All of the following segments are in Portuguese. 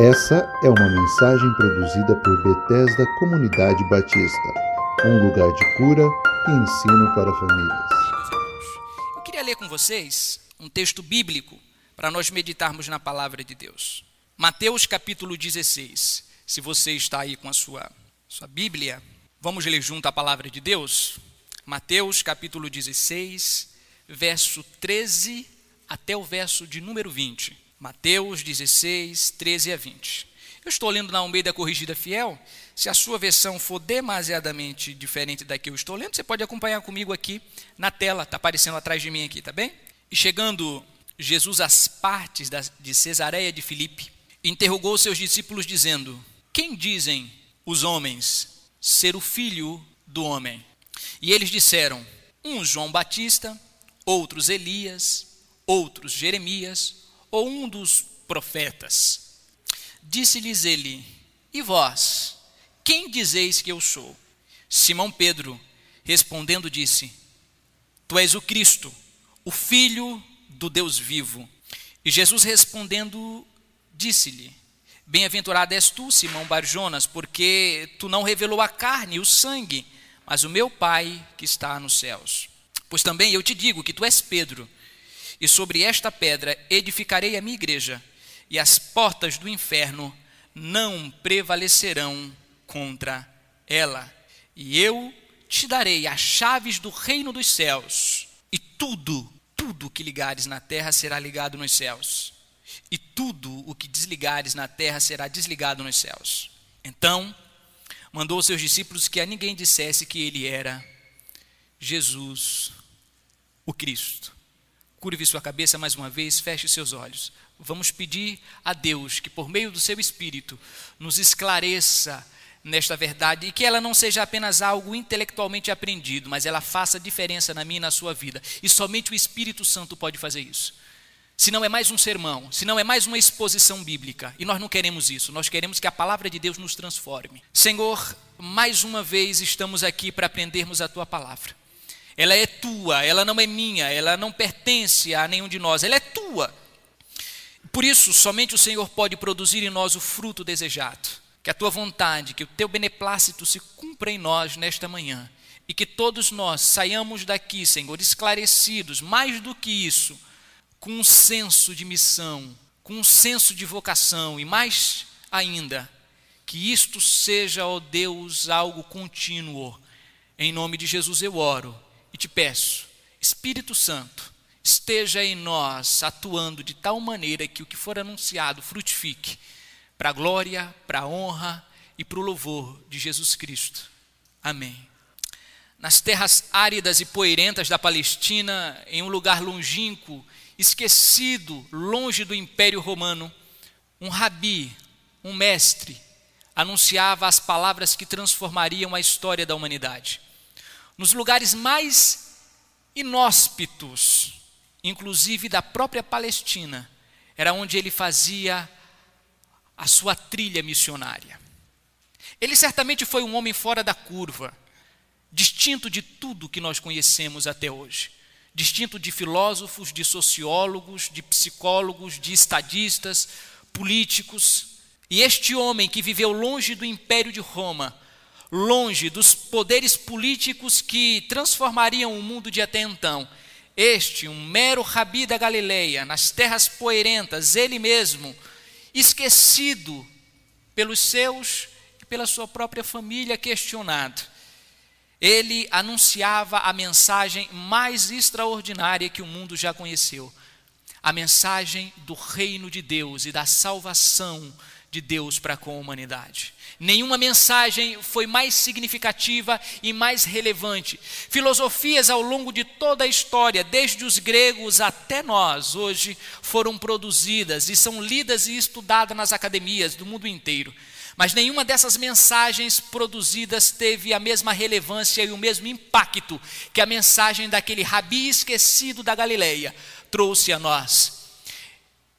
Essa é uma mensagem produzida por Bethesda Comunidade Batista, um lugar de cura e ensino para famílias. Eu queria ler com vocês um texto bíblico para nós meditarmos na palavra de Deus. Mateus capítulo 16. Se você está aí com a sua, sua Bíblia, vamos ler junto a palavra de Deus? Mateus capítulo 16, verso 13 até o verso de número 20. Mateus 16, 13 a 20. Eu estou lendo na Almeida Corrigida Fiel. Se a sua versão for demasiadamente diferente da que eu estou lendo, você pode acompanhar comigo aqui na tela, está aparecendo atrás de mim aqui, tá bem? E chegando Jesus às partes de Cesareia de Filipe, interrogou seus discípulos dizendo: Quem dizem os homens ser o filho do homem? E eles disseram: Uns João Batista, outros Elias, outros Jeremias ou um dos profetas. Disse-lhes ele: E vós, quem dizeis que eu sou? Simão Pedro, respondendo, disse: Tu és o Cristo, o Filho do Deus vivo. E Jesus respondendo, disse-lhe: Bem-aventurado és tu, Simão Barjonas, porque tu não revelou a carne e o sangue, mas o meu Pai que está nos céus. Pois também eu te digo que tu és Pedro, e sobre esta pedra edificarei a minha igreja, e as portas do inferno não prevalecerão contra ela. E eu te darei as chaves do reino dos céus, e tudo, tudo que ligares na terra será ligado nos céus, e tudo o que desligares na terra será desligado nos céus. Então, mandou seus discípulos que a ninguém dissesse que ele era Jesus, o Cristo. Curve sua cabeça mais uma vez, feche seus olhos. Vamos pedir a Deus que, por meio do seu Espírito, nos esclareça nesta verdade e que ela não seja apenas algo intelectualmente aprendido, mas ela faça diferença na minha e na sua vida. E somente o Espírito Santo pode fazer isso. Se não é mais um sermão, se não é mais uma exposição bíblica, e nós não queremos isso, nós queremos que a palavra de Deus nos transforme. Senhor, mais uma vez estamos aqui para aprendermos a tua palavra ela é tua, ela não é minha, ela não pertence a nenhum de nós, ela é tua. Por isso, somente o Senhor pode produzir em nós o fruto desejado. Que a tua vontade, que o teu beneplácito se cumpra em nós nesta manhã. E que todos nós saiamos daqui, Senhor, esclarecidos, mais do que isso, com um senso de missão, com um senso de vocação e mais ainda, que isto seja, ó Deus, algo contínuo. Em nome de Jesus eu oro te peço, Espírito Santo, esteja em nós atuando de tal maneira que o que for anunciado frutifique para a glória, para a honra e para o louvor de Jesus Cristo. Amém. Nas terras áridas e poeirentas da Palestina, em um lugar longínquo, esquecido, longe do Império Romano, um rabi, um mestre, anunciava as palavras que transformariam a história da humanidade nos lugares mais inóspitos, inclusive da própria Palestina, era onde ele fazia a sua trilha missionária. Ele certamente foi um homem fora da curva, distinto de tudo que nós conhecemos até hoje, distinto de filósofos, de sociólogos, de psicólogos, de estadistas, políticos. E este homem que viveu longe do império de Roma, longe dos poderes políticos que transformariam o mundo de até então. Este, um mero rabi da Galileia, nas terras poeirentas, ele mesmo, esquecido pelos seus e pela sua própria família, questionado. Ele anunciava a mensagem mais extraordinária que o mundo já conheceu: a mensagem do reino de Deus e da salvação de Deus para com a humanidade. Nenhuma mensagem foi mais significativa e mais relevante. Filosofias ao longo de toda a história, desde os gregos até nós, hoje foram produzidas e são lidas e estudadas nas academias do mundo inteiro. Mas nenhuma dessas mensagens produzidas teve a mesma relevância e o mesmo impacto que a mensagem daquele rabi esquecido da Galileia trouxe a nós.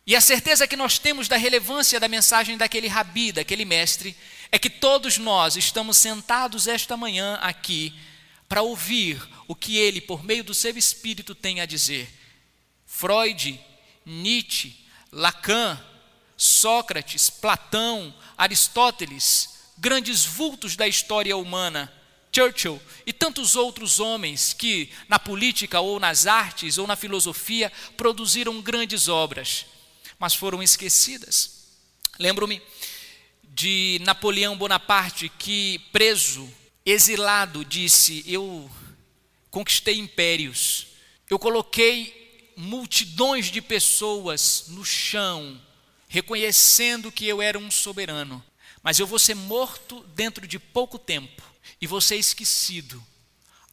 E a certeza que nós temos da relevância da mensagem daquele rabi, daquele mestre, é que todos nós estamos sentados esta manhã aqui para ouvir o que ele, por meio do seu espírito, tem a dizer. Freud, Nietzsche, Lacan, Sócrates, Platão, Aristóteles, grandes vultos da história humana, Churchill e tantos outros homens que, na política ou nas artes ou na filosofia, produziram grandes obras, mas foram esquecidas. Lembro-me de Napoleão Bonaparte, que, preso, exilado, disse: Eu conquistei impérios, eu coloquei multidões de pessoas no chão, reconhecendo que eu era um soberano, mas eu vou ser morto dentro de pouco tempo e vou ser esquecido.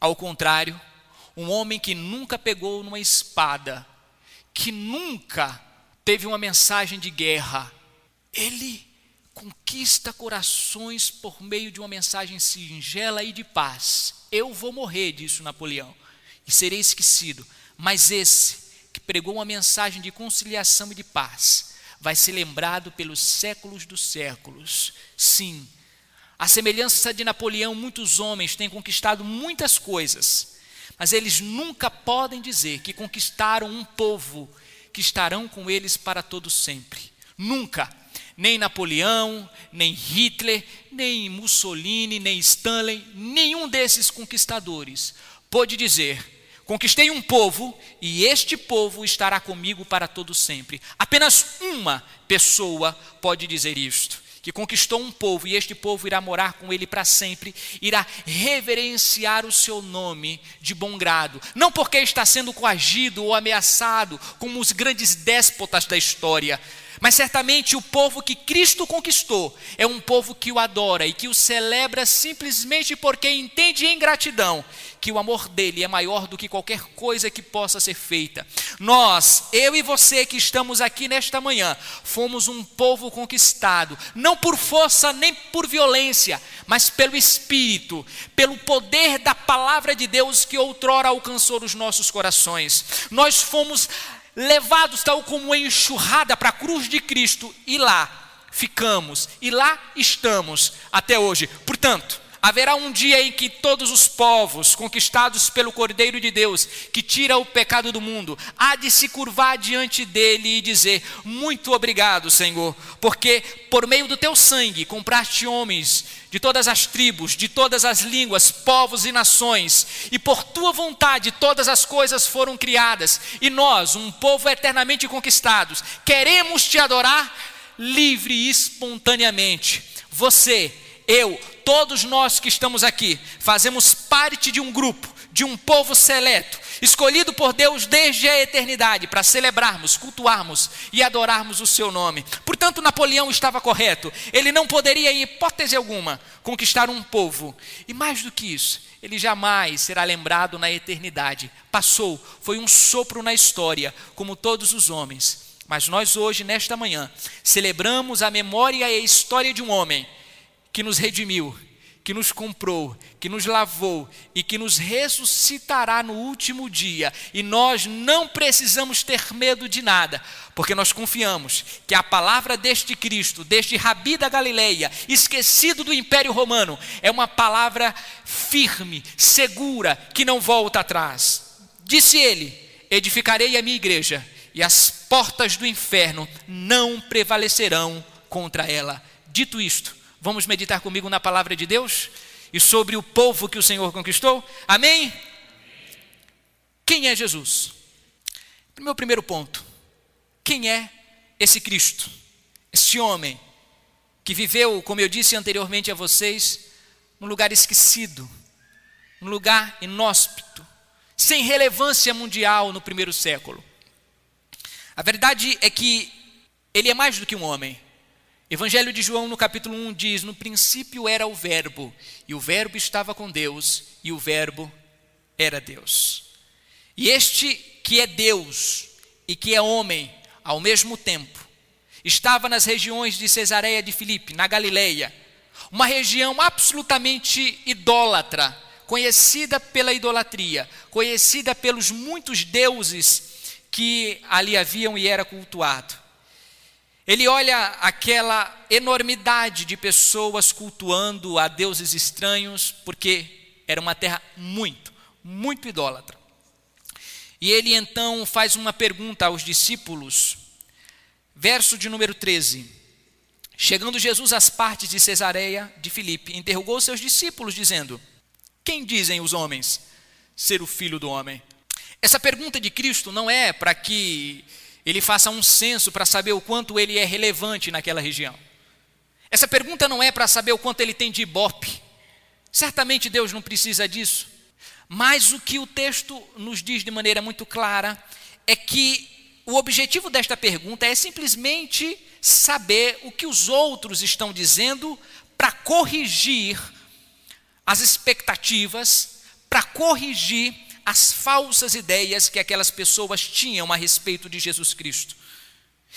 Ao contrário, um homem que nunca pegou numa espada, que nunca teve uma mensagem de guerra, ele conquista corações por meio de uma mensagem singela e de paz. Eu vou morrer, disse Napoleão, e serei esquecido. Mas esse, que pregou uma mensagem de conciliação e de paz, vai ser lembrado pelos séculos dos séculos. Sim, a semelhança de Napoleão, muitos homens têm conquistado muitas coisas, mas eles nunca podem dizer que conquistaram um povo que estarão com eles para todo sempre. Nunca nem Napoleão, nem Hitler, nem Mussolini, nem Stanley, nenhum desses conquistadores pôde dizer: Conquistei um povo e este povo estará comigo para todo sempre. Apenas uma pessoa pode dizer isto que conquistou um povo e este povo irá morar com ele para sempre, irá reverenciar o seu nome de bom grado, não porque está sendo coagido ou ameaçado como os grandes déspotas da história, mas certamente o povo que Cristo conquistou é um povo que o adora e que o celebra simplesmente porque entende em gratidão que o amor dele é maior do que qualquer coisa que possa ser feita. Nós, eu e você que estamos aqui nesta manhã, fomos um povo conquistado, não por força nem por violência, mas pelo Espírito, pelo poder da palavra de Deus que outrora alcançou os nossos corações. Nós fomos levados tal como enxurrada para a cruz de Cristo, e lá ficamos, e lá estamos até hoje. Portanto, haverá um dia em que todos os povos conquistados pelo Cordeiro de Deus, que tira o pecado do mundo, há de se curvar diante dele e dizer: Muito obrigado, Senhor, porque por meio do teu sangue compraste homens de todas as tribos, de todas as línguas, povos e nações, e por tua vontade todas as coisas foram criadas, e nós, um povo eternamente conquistados, queremos te adorar livre e espontaneamente. Você, eu, todos nós que estamos aqui, fazemos parte de um grupo, de um povo seleto, escolhido por Deus desde a eternidade para celebrarmos, cultuarmos e adorarmos o seu nome. Portanto, Napoleão estava correto. Ele não poderia, em hipótese alguma, conquistar um povo. E mais do que isso, ele jamais será lembrado na eternidade. Passou, foi um sopro na história, como todos os homens. Mas nós hoje, nesta manhã, celebramos a memória e a história de um homem que nos redimiu, que nos comprou, que nos lavou e que nos ressuscitará no último dia. E nós não precisamos ter medo de nada, porque nós confiamos que a palavra deste Cristo, deste Rabi da Galileia, esquecido do Império Romano, é uma palavra firme, segura, que não volta atrás. Disse ele: Edificarei a minha igreja, e as portas do inferno não prevalecerão contra ela. Dito isto, Vamos meditar comigo na palavra de Deus e sobre o povo que o Senhor conquistou? Amém? Quem é Jesus? Meu primeiro ponto. Quem é esse Cristo? Este homem que viveu, como eu disse anteriormente a vocês, num lugar esquecido, num lugar inóspito, sem relevância mundial no primeiro século. A verdade é que ele é mais do que um homem. Evangelho de João, no capítulo 1, diz: No princípio era o Verbo, e o Verbo estava com Deus, e o Verbo era Deus. E este que é Deus e que é homem ao mesmo tempo, estava nas regiões de Cesareia de Filipe, na Galileia, uma região absolutamente idólatra, conhecida pela idolatria, conhecida pelos muitos deuses que ali haviam e era cultuado. Ele olha aquela enormidade de pessoas cultuando a deuses estranhos, porque era uma terra muito, muito idólatra. E ele então faz uma pergunta aos discípulos, Verso de número 13. Chegando Jesus às partes de Cesareia de Filipe, interrogou seus discípulos, dizendo: Quem dizem os homens ser o filho do homem? Essa pergunta de Cristo não é para que ele faça um censo para saber o quanto ele é relevante naquela região. Essa pergunta não é para saber o quanto ele tem de ibope. Certamente Deus não precisa disso. Mas o que o texto nos diz de maneira muito clara é que o objetivo desta pergunta é simplesmente saber o que os outros estão dizendo para corrigir as expectativas, para corrigir as falsas ideias que aquelas pessoas tinham a respeito de Jesus Cristo.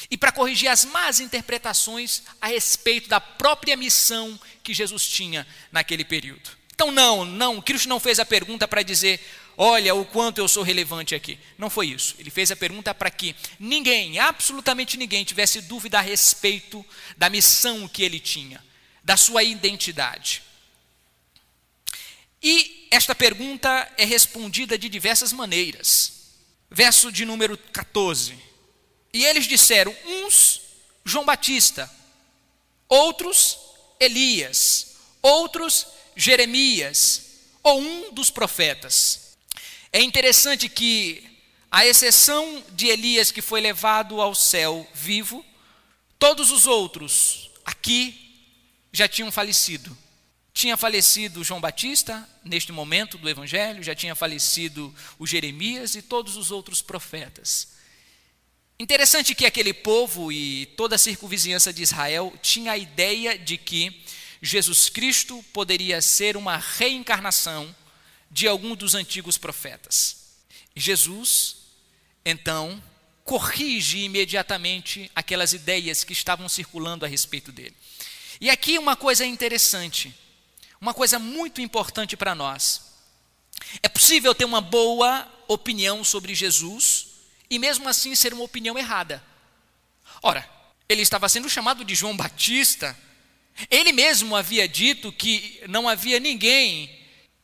E para corrigir as más interpretações a respeito da própria missão que Jesus tinha naquele período. Então, não, não, Cristo não fez a pergunta para dizer, olha o quanto eu sou relevante aqui. Não foi isso. Ele fez a pergunta para que ninguém, absolutamente ninguém, tivesse dúvida a respeito da missão que ele tinha, da sua identidade. E esta pergunta é respondida de diversas maneiras. Verso de número 14. E eles disseram: uns João Batista, outros Elias, outros Jeremias, ou um dos profetas. É interessante que, à exceção de Elias, que foi levado ao céu vivo, todos os outros aqui já tinham falecido. Tinha falecido João Batista, neste momento do Evangelho, já tinha falecido o Jeremias e todos os outros profetas. Interessante que aquele povo e toda a circunvizinhança de Israel tinha a ideia de que Jesus Cristo poderia ser uma reencarnação de algum dos antigos profetas. Jesus, então, corrige imediatamente aquelas ideias que estavam circulando a respeito dele. E aqui uma coisa interessante uma coisa muito importante para nós. É possível ter uma boa opinião sobre Jesus e mesmo assim ser uma opinião errada. Ora, ele estava sendo chamado de João Batista. Ele mesmo havia dito que não havia ninguém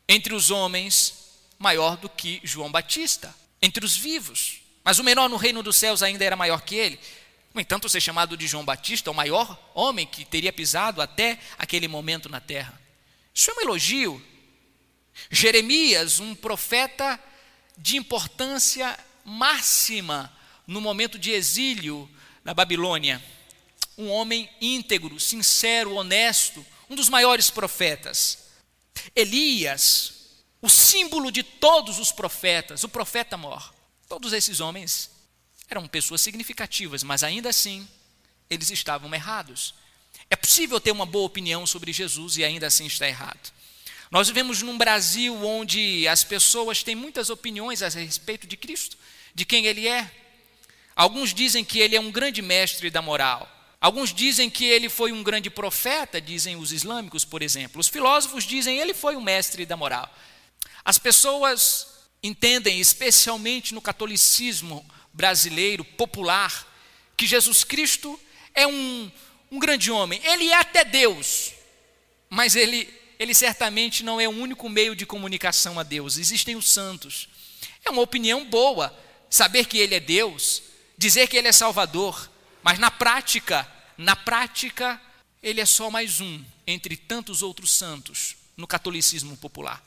entre os homens maior do que João Batista, entre os vivos. Mas o menor no reino dos céus ainda era maior que ele. No entanto, ser chamado de João Batista, o maior homem que teria pisado até aquele momento na terra. Isso é um elogio. Jeremias, um profeta de importância máxima no momento de exílio na Babilônia. Um homem íntegro, sincero, honesto, um dos maiores profetas. Elias, o símbolo de todos os profetas, o profeta mor. Todos esses homens eram pessoas significativas, mas ainda assim eles estavam errados. É possível ter uma boa opinião sobre Jesus e ainda assim estar errado. Nós vivemos num Brasil onde as pessoas têm muitas opiniões a respeito de Cristo, de quem Ele é. Alguns dizem que Ele é um grande mestre da moral. Alguns dizem que ele foi um grande profeta, dizem os islâmicos, por exemplo. Os filósofos dizem que ele foi um mestre da moral. As pessoas entendem, especialmente no catolicismo brasileiro popular, que Jesus Cristo é um um grande homem. Ele é até Deus, mas ele, ele certamente não é o único meio de comunicação a Deus. Existem os santos. É uma opinião boa saber que ele é Deus, dizer que ele é Salvador, mas na prática, na prática, ele é só mais um entre tantos outros santos no catolicismo popular.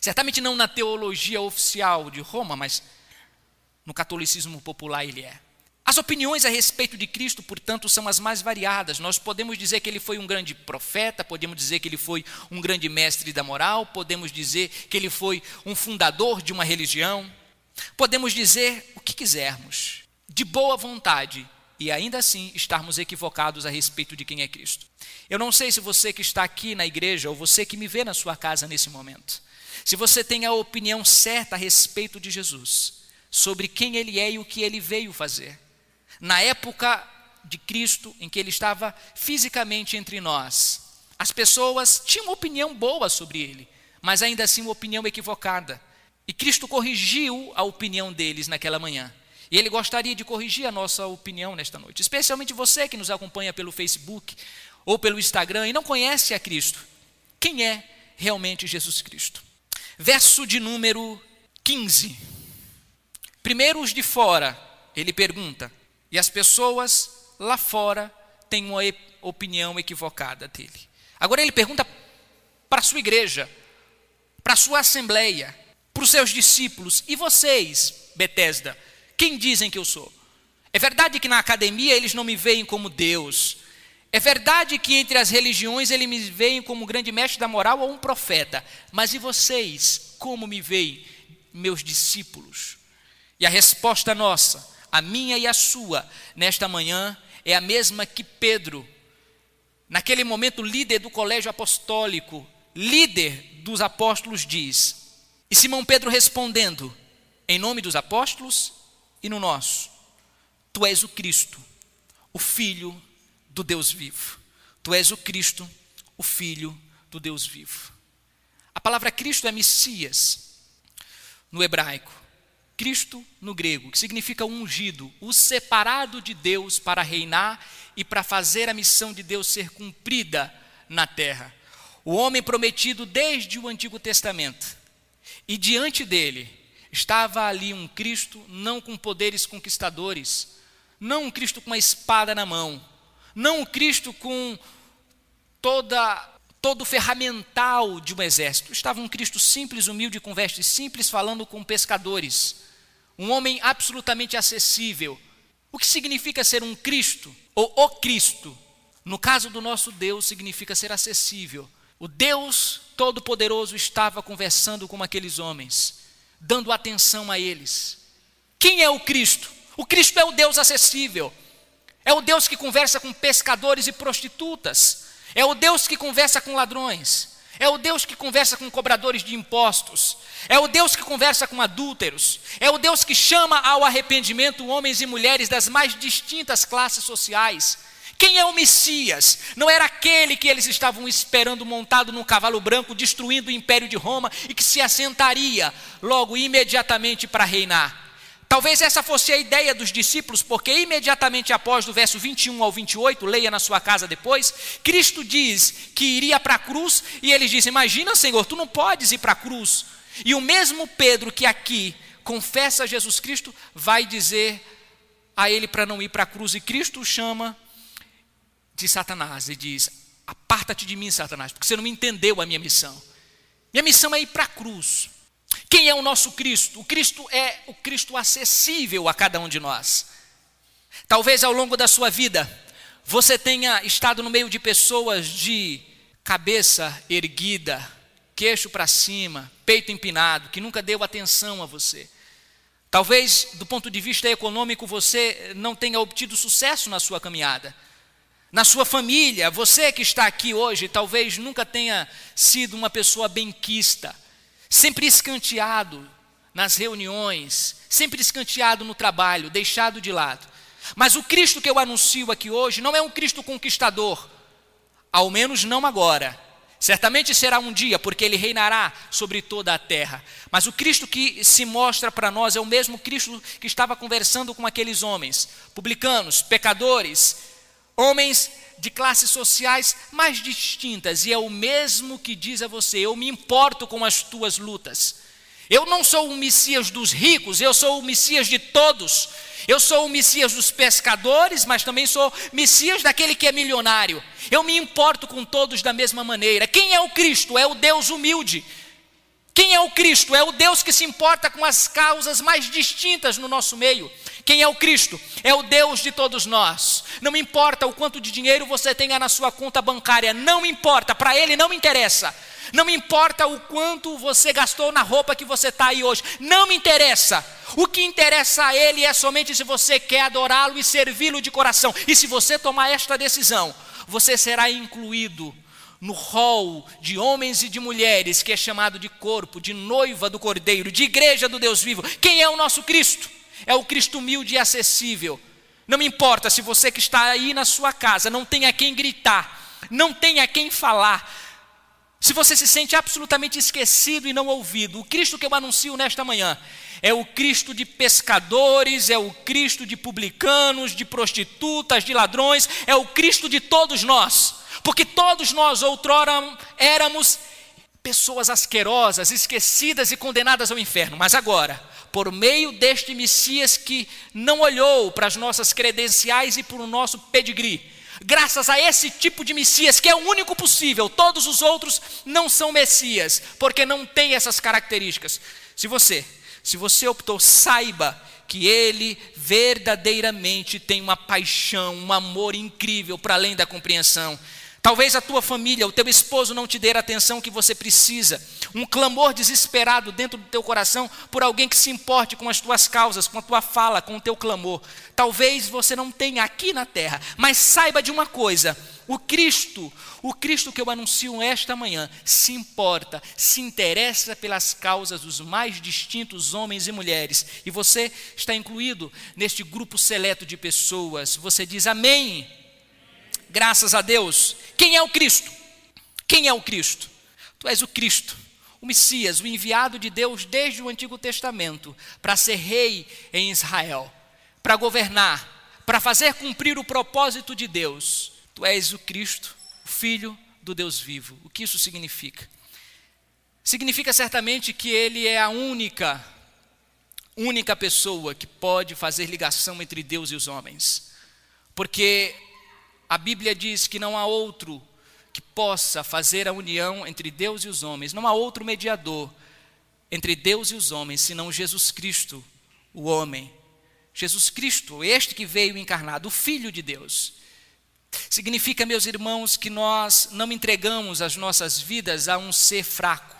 Certamente não na teologia oficial de Roma, mas no catolicismo popular ele é. As opiniões a respeito de Cristo, portanto, são as mais variadas. Nós podemos dizer que ele foi um grande profeta, podemos dizer que ele foi um grande mestre da moral, podemos dizer que ele foi um fundador de uma religião, podemos dizer o que quisermos, de boa vontade, e ainda assim estarmos equivocados a respeito de quem é Cristo. Eu não sei se você que está aqui na igreja ou você que me vê na sua casa nesse momento, se você tem a opinião certa a respeito de Jesus, sobre quem ele é e o que ele veio fazer na época de Cristo, em que ele estava fisicamente entre nós, as pessoas tinham uma opinião boa sobre ele, mas ainda assim uma opinião equivocada. E Cristo corrigiu a opinião deles naquela manhã. E ele gostaria de corrigir a nossa opinião nesta noite, especialmente você que nos acompanha pelo Facebook ou pelo Instagram e não conhece a Cristo. Quem é realmente Jesus Cristo? Verso de número 15. Primeiro os de fora, ele pergunta: e as pessoas lá fora têm uma opinião equivocada dele. Agora ele pergunta para a sua igreja, para a sua assembleia, para os seus discípulos: e vocês, Betesda, quem dizem que eu sou? É verdade que na academia eles não me veem como Deus. É verdade que entre as religiões eles me veem como um grande mestre da moral ou um profeta. Mas e vocês, como me veem, meus discípulos? E a resposta nossa, a minha e a sua, nesta manhã, é a mesma que Pedro, naquele momento líder do colégio apostólico, líder dos apóstolos, diz. E Simão Pedro respondendo, em nome dos apóstolos e no nosso: Tu és o Cristo, o Filho do Deus vivo. Tu és o Cristo, o Filho do Deus vivo. A palavra Cristo é Messias no hebraico, Cristo no grego, que significa ungido, o separado de Deus para reinar e para fazer a missão de Deus ser cumprida na terra. O homem prometido desde o Antigo Testamento. E diante dele estava ali um Cristo não com poderes conquistadores, não um Cristo com uma espada na mão, não um Cristo com toda todo o ferramental de um exército. Estava um Cristo simples, humilde, com vestes simples, falando com pescadores. Um homem absolutamente acessível. O que significa ser um Cristo ou o Cristo? No caso do nosso Deus, significa ser acessível. O Deus Todo-Poderoso estava conversando com aqueles homens, dando atenção a eles. Quem é o Cristo? O Cristo é o Deus acessível. É o Deus que conversa com pescadores e prostitutas. É o Deus que conversa com ladrões. É o Deus que conversa com cobradores de impostos. É o Deus que conversa com adúlteros. É o Deus que chama ao arrependimento homens e mulheres das mais distintas classes sociais. Quem é o Messias? Não era aquele que eles estavam esperando montado num cavalo branco, destruindo o império de Roma e que se assentaria logo imediatamente para reinar. Talvez essa fosse a ideia dos discípulos, porque imediatamente após do verso 21 ao 28, leia na sua casa depois, Cristo diz que iria para a cruz e eles dizem: Imagina, Senhor, tu não podes ir para a cruz. E o mesmo Pedro que aqui confessa Jesus Cristo vai dizer a ele para não ir para a cruz, e Cristo o chama de Satanás e diz: Aparta-te de mim, Satanás, porque você não me entendeu a minha missão. Minha missão é ir para a cruz. Quem é o nosso Cristo? O Cristo é o Cristo acessível a cada um de nós. Talvez ao longo da sua vida você tenha estado no meio de pessoas de cabeça erguida, queixo para cima, peito empinado, que nunca deu atenção a você. Talvez, do ponto de vista econômico, você não tenha obtido sucesso na sua caminhada. Na sua família, você que está aqui hoje, talvez nunca tenha sido uma pessoa benquista sempre escanteado nas reuniões, sempre escanteado no trabalho, deixado de lado. Mas o Cristo que eu anuncio aqui hoje não é um Cristo conquistador, ao menos não agora. Certamente será um dia, porque ele reinará sobre toda a terra. Mas o Cristo que se mostra para nós é o mesmo Cristo que estava conversando com aqueles homens, publicanos, pecadores, homens de classes sociais mais distintas, e é o mesmo que diz a você: eu me importo com as tuas lutas. Eu não sou o Messias dos ricos, eu sou o Messias de todos. Eu sou o Messias dos pescadores, mas também sou Messias daquele que é milionário. Eu me importo com todos da mesma maneira. Quem é o Cristo? É o Deus humilde. Quem é o Cristo? É o Deus que se importa com as causas mais distintas no nosso meio. Quem é o Cristo? É o Deus de todos nós. Não importa o quanto de dinheiro você tenha na sua conta bancária, não importa, para Ele não interessa. Não importa o quanto você gastou na roupa que você está aí hoje, não me interessa. O que interessa a Ele é somente se você quer adorá-lo e servi-lo de coração. E se você tomar esta decisão, você será incluído no rol de homens e de mulheres que é chamado de corpo, de noiva do Cordeiro, de igreja do Deus vivo. Quem é o nosso Cristo? É o Cristo humilde e acessível. Não importa se você que está aí na sua casa não tem a quem gritar, não tem a quem falar, se você se sente absolutamente esquecido e não ouvido, o Cristo que eu anuncio nesta manhã é o Cristo de pescadores, é o Cristo de publicanos, de prostitutas, de ladrões, é o Cristo de todos nós, porque todos nós outrora éramos pessoas asquerosas, esquecidas e condenadas ao inferno, mas agora por meio deste Messias que não olhou para as nossas credenciais e para o nosso pedigree. Graças a esse tipo de Messias, que é o único possível, todos os outros não são Messias, porque não tem essas características. Se você, se você optou, saiba que ele verdadeiramente tem uma paixão, um amor incrível para além da compreensão. Talvez a tua família, o teu esposo não te dê a atenção que você precisa. Um clamor desesperado dentro do teu coração por alguém que se importe com as tuas causas, com a tua fala, com o teu clamor. Talvez você não tenha aqui na terra, mas saiba de uma coisa: o Cristo, o Cristo que eu anuncio esta manhã, se importa, se interessa pelas causas dos mais distintos homens e mulheres. E você está incluído neste grupo seleto de pessoas. Você diz amém. Graças a Deus. Quem é o Cristo? Quem é o Cristo? Tu és o Cristo, o Messias, o enviado de Deus desde o Antigo Testamento para ser rei em Israel, para governar, para fazer cumprir o propósito de Deus. Tu és o Cristo, o Filho do Deus vivo. O que isso significa? Significa certamente que ele é a única, única pessoa que pode fazer ligação entre Deus e os homens. Porque a Bíblia diz que não há outro que possa fazer a união entre Deus e os homens, não há outro mediador entre Deus e os homens senão Jesus Cristo, o homem. Jesus Cristo, este que veio encarnado, o Filho de Deus. Significa, meus irmãos, que nós não entregamos as nossas vidas a um ser fraco.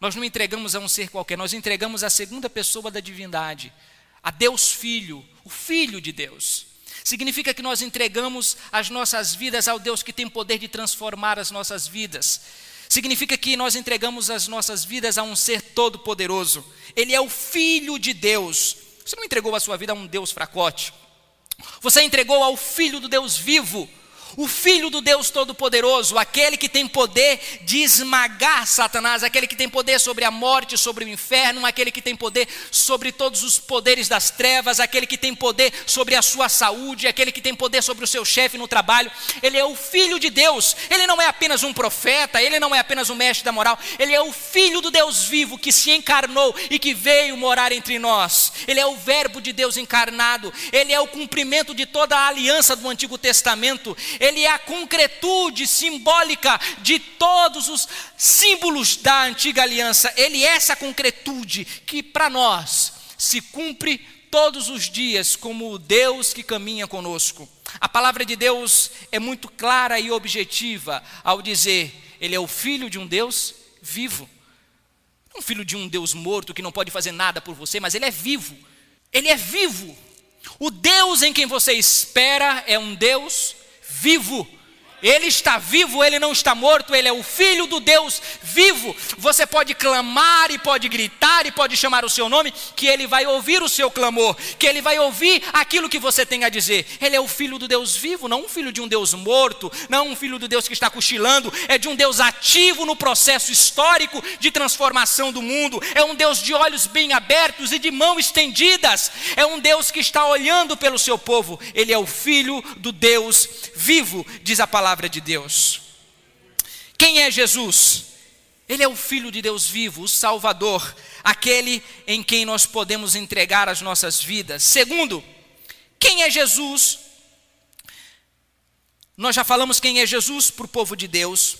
Nós não entregamos a um ser qualquer, nós entregamos a segunda pessoa da divindade, a Deus Filho, o Filho de Deus. Significa que nós entregamos as nossas vidas ao Deus que tem poder de transformar as nossas vidas. Significa que nós entregamos as nossas vidas a um ser todo-poderoso. Ele é o Filho de Deus. Você não entregou a sua vida a um Deus fracote. Você entregou ao Filho do Deus vivo o Filho do Deus Todo-Poderoso, aquele que tem poder de esmagar Satanás, aquele que tem poder sobre a morte, sobre o inferno, aquele que tem poder sobre todos os poderes das trevas, aquele que tem poder sobre a sua saúde, aquele que tem poder sobre o seu chefe no trabalho. Ele é o Filho de Deus, ele não é apenas um profeta, ele não é apenas um mestre da moral, ele é o Filho do Deus vivo que se encarnou e que veio morar entre nós. Ele é o Verbo de Deus encarnado, ele é o cumprimento de toda a aliança do Antigo Testamento ele é a concretude simbólica de todos os símbolos da antiga aliança. Ele é essa concretude que para nós se cumpre todos os dias como o Deus que caminha conosco. A palavra de Deus é muito clara e objetiva ao dizer: Ele é o filho de um Deus vivo. Não um filho de um Deus morto que não pode fazer nada por você, mas ele é vivo. Ele é vivo. O Deus em quem você espera é um Deus vivo. Ele está vivo, ele não está morto, ele é o Filho do Deus vivo. Você pode clamar e pode gritar e pode chamar o seu nome, que ele vai ouvir o seu clamor, que ele vai ouvir aquilo que você tem a dizer. Ele é o Filho do Deus vivo, não um filho de um Deus morto, não um filho do Deus que está cochilando, é de um Deus ativo no processo histórico de transformação do mundo, é um Deus de olhos bem abertos e de mãos estendidas, é um Deus que está olhando pelo seu povo. Ele é o Filho do Deus vivo, diz a palavra palavra de Deus. Quem é Jesus? Ele é o Filho de Deus vivo, o Salvador, aquele em quem nós podemos entregar as nossas vidas. Segundo, quem é Jesus? Nós já falamos quem é Jesus para o povo de Deus.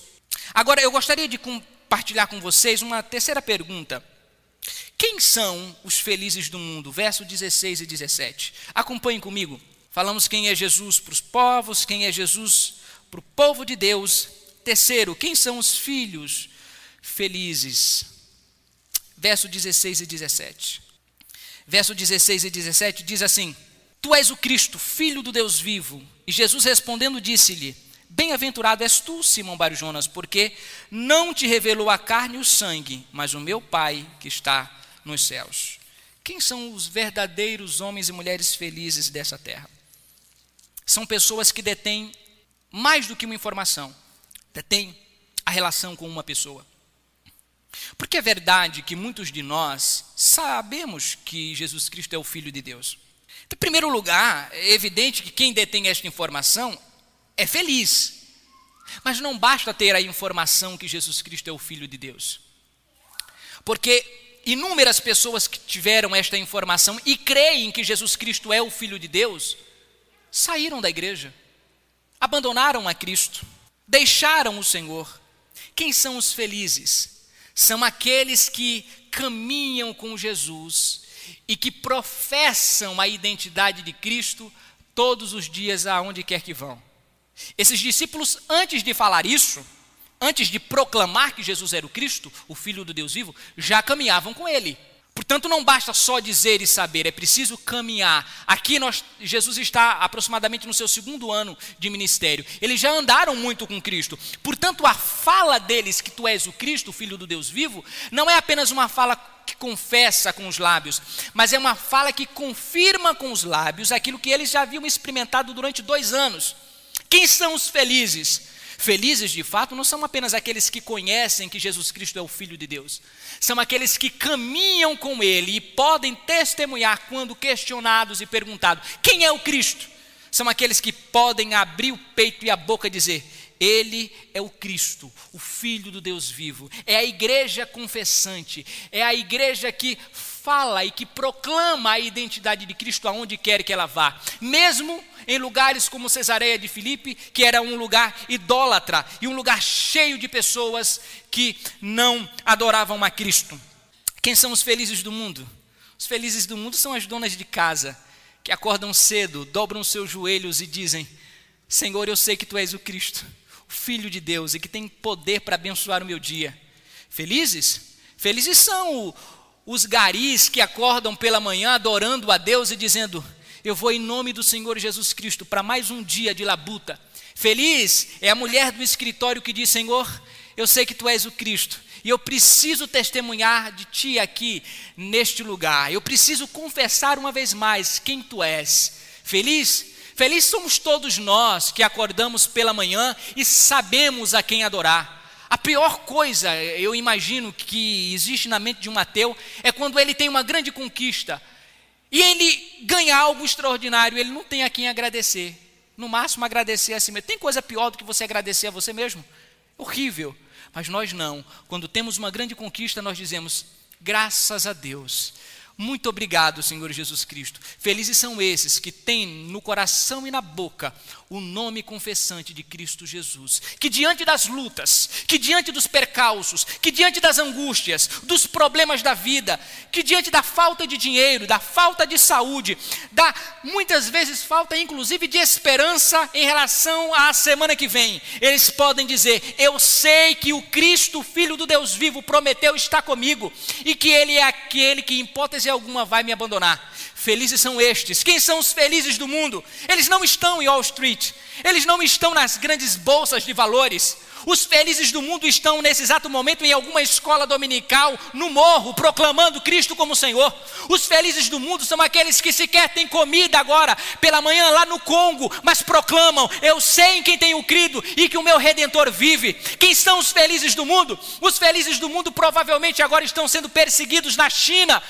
Agora eu gostaria de compartilhar com vocês uma terceira pergunta. Quem são os felizes do mundo? Verso 16 e 17. Acompanhem comigo. Falamos quem é Jesus para os povos, quem é Jesus para o povo de Deus. Terceiro, quem são os filhos felizes? Verso 16 e 17. Verso 16 e 17 diz assim: Tu és o Cristo, filho do Deus vivo. E Jesus respondendo disse-lhe: Bem-aventurado és tu, Simão Barjonas, porque não te revelou a carne e o sangue, mas o meu Pai que está nos céus. Quem são os verdadeiros homens e mulheres felizes dessa terra? São pessoas que detêm mais do que uma informação, tem a relação com uma pessoa. Porque é verdade que muitos de nós sabemos que Jesus Cristo é o Filho de Deus. Em primeiro lugar, é evidente que quem detém esta informação é feliz. Mas não basta ter a informação que Jesus Cristo é o Filho de Deus. Porque inúmeras pessoas que tiveram esta informação e creem que Jesus Cristo é o Filho de Deus, saíram da igreja, abandonaram a Cristo, deixaram o Senhor. Quem são os felizes? São aqueles que caminham com Jesus e que professam a identidade de Cristo todos os dias aonde quer que vão. Esses discípulos, antes de falar isso, antes de proclamar que Jesus era o Cristo, o Filho do Deus vivo, já caminhavam com ele. Portanto, não basta só dizer e saber, é preciso caminhar. Aqui nós, Jesus está aproximadamente no seu segundo ano de ministério. Eles já andaram muito com Cristo. Portanto, a fala deles que tu és o Cristo, o Filho do Deus vivo, não é apenas uma fala que confessa com os lábios, mas é uma fala que confirma com os lábios aquilo que eles já haviam experimentado durante dois anos. Quem são os felizes? Felizes, de fato, não são apenas aqueles que conhecem que Jesus Cristo é o Filho de Deus, são aqueles que caminham com Ele e podem testemunhar quando questionados e perguntados: quem é o Cristo? São aqueles que podem abrir o peito e a boca e dizer: Ele é o Cristo, o Filho do Deus vivo. É a igreja confessante, é a igreja que fala e que proclama a identidade de Cristo aonde quer que ela vá, mesmo em lugares como Cesareia de Filipe, que era um lugar idólatra e um lugar cheio de pessoas que não adoravam a Cristo. Quem são os felizes do mundo? Os felizes do mundo são as donas de casa, que acordam cedo, dobram seus joelhos e dizem: Senhor, eu sei que tu és o Cristo, o Filho de Deus e que tem poder para abençoar o meu dia. Felizes? Felizes são os garis que acordam pela manhã adorando a Deus e dizendo: Eu vou em nome do Senhor Jesus Cristo para mais um dia de labuta. Feliz é a mulher do escritório que diz: Senhor, eu sei que tu és o Cristo e eu preciso testemunhar de ti aqui neste lugar. Eu preciso confessar uma vez mais quem tu és. Feliz? Feliz somos todos nós que acordamos pela manhã e sabemos a quem adorar. A pior coisa, eu imagino, que existe na mente de um ateu é quando ele tem uma grande conquista e ele ganha algo extraordinário, ele não tem a quem agradecer. No máximo, agradecer a si mesmo. Tem coisa pior do que você agradecer a você mesmo? Horrível. Mas nós não. Quando temos uma grande conquista, nós dizemos: graças a Deus. Muito obrigado, Senhor Jesus Cristo. Felizes são esses que têm no coração e na boca o nome confessante de Cristo Jesus. Que diante das lutas, que diante dos percalços, que diante das angústias, dos problemas da vida, que diante da falta de dinheiro, da falta de saúde, da muitas vezes falta inclusive de esperança em relação à semana que vem, eles podem dizer: Eu sei que o Cristo, Filho do Deus vivo, prometeu estar comigo e que Ele é aquele que, em hipótese alguma, vai me abandonar. Felizes são estes. Quem são os felizes do mundo? Eles não estão em Wall Street, eles não estão nas grandes bolsas de valores. Os felizes do mundo estão nesse exato momento em alguma escola dominical, no morro, proclamando Cristo como Senhor. Os felizes do mundo são aqueles que sequer têm comida agora, pela manhã lá no Congo, mas proclamam: Eu sei em quem tenho crido e que o meu redentor vive. Quem são os felizes do mundo? Os felizes do mundo provavelmente agora estão sendo perseguidos na China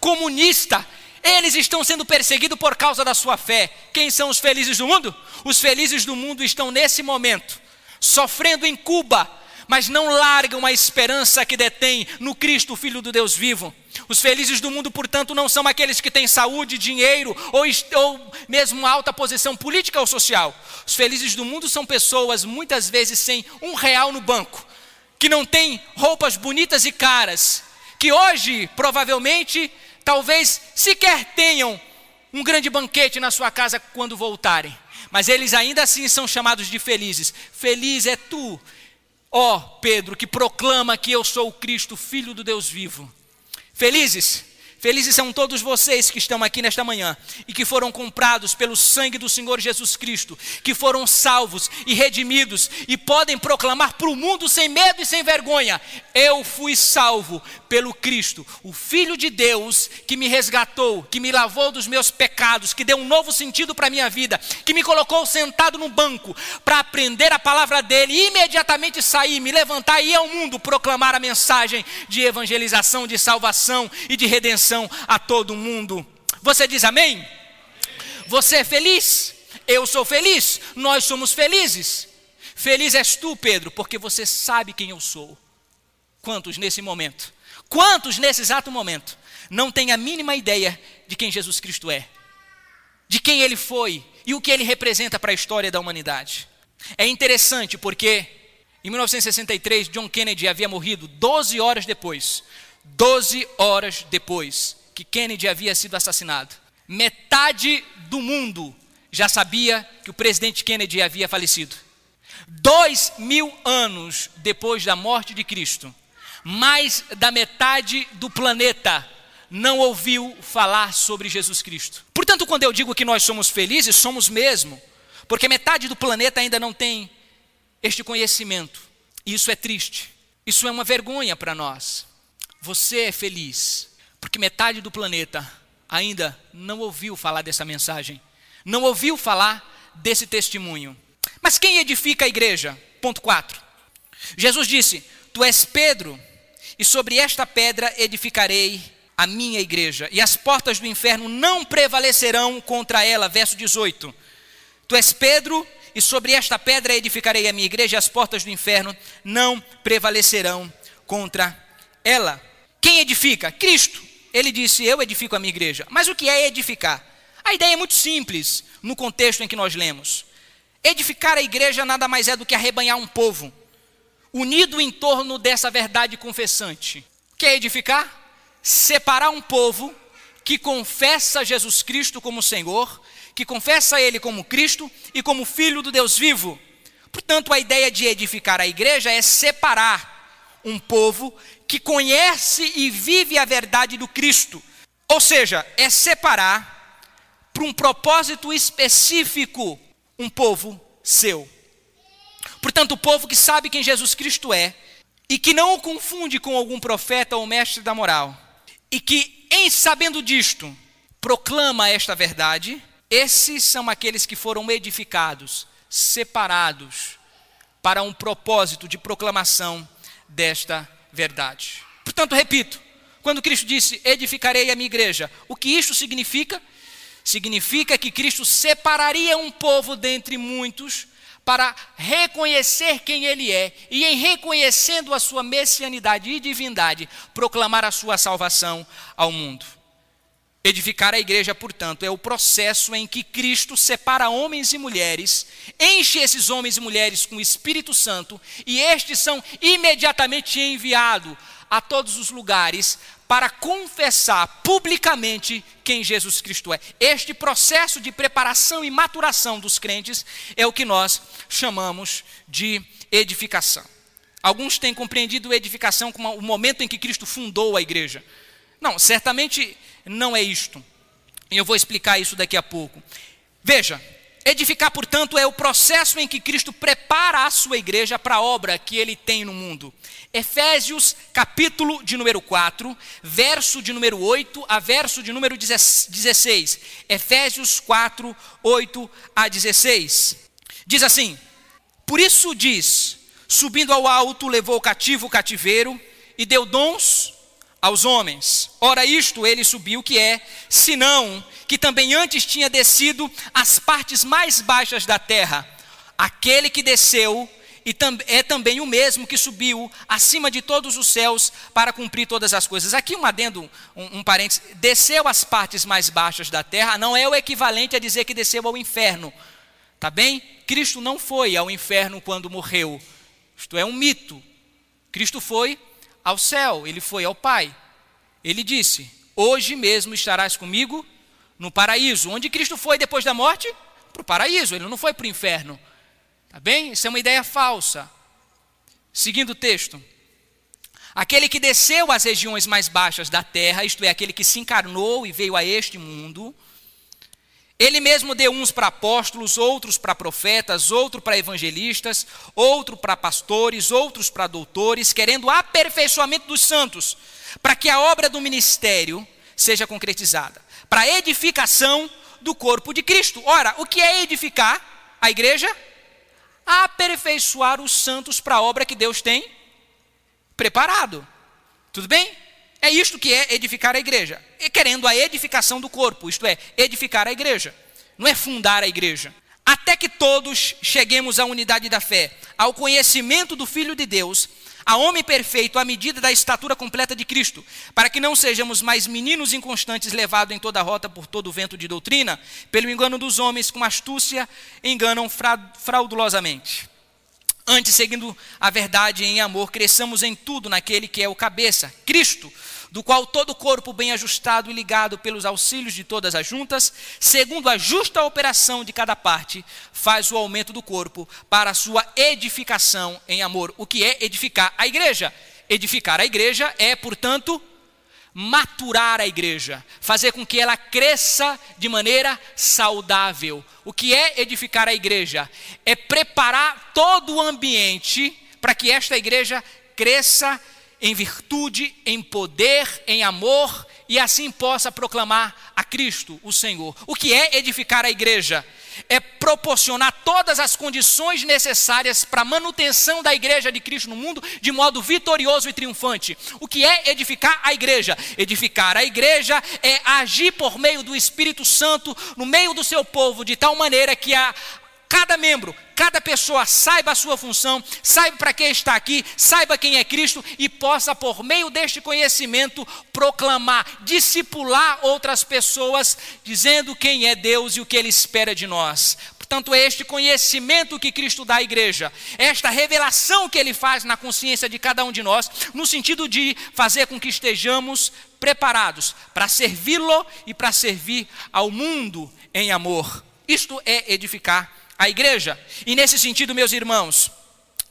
comunista eles estão sendo perseguidos por causa da sua fé. Quem são os felizes do mundo? Os felizes do mundo estão nesse momento sofrendo em Cuba, mas não largam a esperança que detém no Cristo, Filho do Deus vivo. Os felizes do mundo, portanto, não são aqueles que têm saúde, dinheiro ou, ou mesmo alta posição política ou social. Os felizes do mundo são pessoas, muitas vezes, sem um real no banco, que não têm roupas bonitas e caras, que hoje, provavelmente, talvez sequer tenham um grande banquete na sua casa quando voltarem, mas eles ainda assim são chamados de felizes. Feliz é tu, ó Pedro, que proclama que eu sou o Cristo, filho do Deus vivo. Felizes Felizes são todos vocês que estão aqui nesta manhã e que foram comprados pelo sangue do Senhor Jesus Cristo, que foram salvos e redimidos e podem proclamar para o mundo sem medo e sem vergonha: Eu fui salvo pelo Cristo, o Filho de Deus que me resgatou, que me lavou dos meus pecados, que deu um novo sentido para a minha vida, que me colocou sentado no banco para aprender a palavra dele e imediatamente sair, me levantar e ir ao mundo proclamar a mensagem de evangelização, de salvação e de redenção a todo mundo. Você diz amém? Você é feliz? Eu sou feliz. Nós somos felizes. Feliz és tu, Pedro, porque você sabe quem eu sou. Quantos nesse momento? Quantos nesse exato momento não têm a mínima ideia de quem Jesus Cristo é? De quem ele foi e o que ele representa para a história da humanidade? É interessante porque em 1963 John Kennedy havia morrido 12 horas depois. 12 horas depois que Kennedy havia sido assassinado. Metade do mundo já sabia que o presidente Kennedy havia falecido. Dois mil anos depois da morte de Cristo, mais da metade do planeta não ouviu falar sobre Jesus Cristo. Portanto, quando eu digo que nós somos felizes, somos mesmo, porque metade do planeta ainda não tem este conhecimento. Isso é triste. Isso é uma vergonha para nós. Você é feliz, porque metade do planeta ainda não ouviu falar dessa mensagem, não ouviu falar desse testemunho. Mas quem edifica a igreja? Ponto 4. Jesus disse: Tu és Pedro, e sobre esta pedra edificarei a minha igreja, e as portas do inferno não prevalecerão contra ela. Verso 18: Tu és Pedro, e sobre esta pedra edificarei a minha igreja, e as portas do inferno não prevalecerão contra ela. Quem edifica? Cristo. Ele disse: Eu edifico a minha igreja. Mas o que é edificar? A ideia é muito simples no contexto em que nós lemos. Edificar a igreja nada mais é do que arrebanhar um povo, unido em torno dessa verdade confessante. O que é edificar? Separar um povo que confessa Jesus Cristo como Senhor, que confessa Ele como Cristo e como Filho do Deus vivo. Portanto, a ideia de edificar a igreja é separar um povo que conhece e vive a verdade do Cristo. Ou seja, é separar para um propósito específico um povo seu. Portanto, o povo que sabe quem Jesus Cristo é e que não o confunde com algum profeta ou mestre da moral, e que, em sabendo disto, proclama esta verdade, esses são aqueles que foram edificados, separados para um propósito de proclamação desta verdade. Portanto, repito, quando Cristo disse: Edificarei a minha igreja, o que isto significa? Significa que Cristo separaria um povo dentre muitos para reconhecer quem Ele é e, em reconhecendo a sua messianidade e divindade, proclamar a sua salvação ao mundo. Edificar a igreja, portanto, é o processo em que Cristo separa homens e mulheres, enche esses homens e mulheres com o Espírito Santo, e estes são imediatamente enviados a todos os lugares para confessar publicamente quem Jesus Cristo é. Este processo de preparação e maturação dos crentes é o que nós chamamos de edificação. Alguns têm compreendido edificação como o momento em que Cristo fundou a igreja. Não, certamente não é isto. E eu vou explicar isso daqui a pouco. Veja, edificar, portanto, é o processo em que Cristo prepara a sua igreja para a obra que ele tem no mundo. Efésios, capítulo de número 4, verso de número 8 a verso de número 16. Efésios 4, 8 a 16. Diz assim: Por isso diz: subindo ao alto, levou cativo o cativeiro e deu dons aos homens. Ora, isto ele subiu, que é, senão que também antes tinha descido às partes mais baixas da terra. Aquele que desceu e é também o mesmo que subiu acima de todos os céus para cumprir todas as coisas. Aqui um adendo, um, um parênteses, desceu às partes mais baixas da terra não é o equivalente a dizer que desceu ao inferno, tá bem? Cristo não foi ao inferno quando morreu, isto é um mito. Cristo foi ao céu, ele foi ao Pai. Ele disse: Hoje mesmo estarás comigo no paraíso. Onde Cristo foi depois da morte? Para o paraíso, ele não foi para o inferno. Tá bem? Isso é uma ideia falsa. Seguindo o texto. Aquele que desceu às regiões mais baixas da terra, isto é, aquele que se encarnou e veio a este mundo, ele mesmo deu uns para apóstolos, outros para profetas, outro para evangelistas, outro para pastores, outros para doutores, querendo aperfeiçoamento dos santos, para que a obra do ministério seja concretizada, para edificação do corpo de Cristo. Ora, o que é edificar a igreja? Aperfeiçoar os santos para a obra que Deus tem preparado. Tudo bem? É isto que é edificar a igreja. E querendo a edificação do corpo, isto é, edificar a igreja. Não é fundar a igreja. Até que todos cheguemos à unidade da fé, ao conhecimento do Filho de Deus, a homem perfeito à medida da estatura completa de Cristo, para que não sejamos mais meninos inconstantes levados em toda rota por todo o vento de doutrina, pelo engano dos homens, com astúcia enganam fraudulosamente. Antes, seguindo a verdade em amor, cresçamos em tudo naquele que é o cabeça, Cristo do qual todo o corpo bem ajustado e ligado pelos auxílios de todas as juntas, segundo a justa operação de cada parte, faz o aumento do corpo para a sua edificação em amor. O que é edificar a igreja? Edificar a igreja é, portanto, maturar a igreja, fazer com que ela cresça de maneira saudável. O que é edificar a igreja? É preparar todo o ambiente para que esta igreja cresça em virtude, em poder, em amor, e assim possa proclamar a Cristo, o Senhor. O que é edificar a igreja? É proporcionar todas as condições necessárias para a manutenção da igreja de Cristo no mundo de modo vitorioso e triunfante. O que é edificar a igreja? Edificar a igreja é agir por meio do Espírito Santo no meio do seu povo, de tal maneira que a, cada membro, cada pessoa saiba a sua função, saiba para que está aqui, saiba quem é Cristo e possa, por meio deste conhecimento, proclamar, discipular outras pessoas, dizendo quem é Deus e o que Ele espera de nós. Portanto, é este conhecimento que Cristo dá à igreja, é esta revelação que Ele faz na consciência de cada um de nós, no sentido de fazer com que estejamos preparados para servi-lo e para servir ao mundo em amor. Isto é edificar a igreja. E nesse sentido, meus irmãos,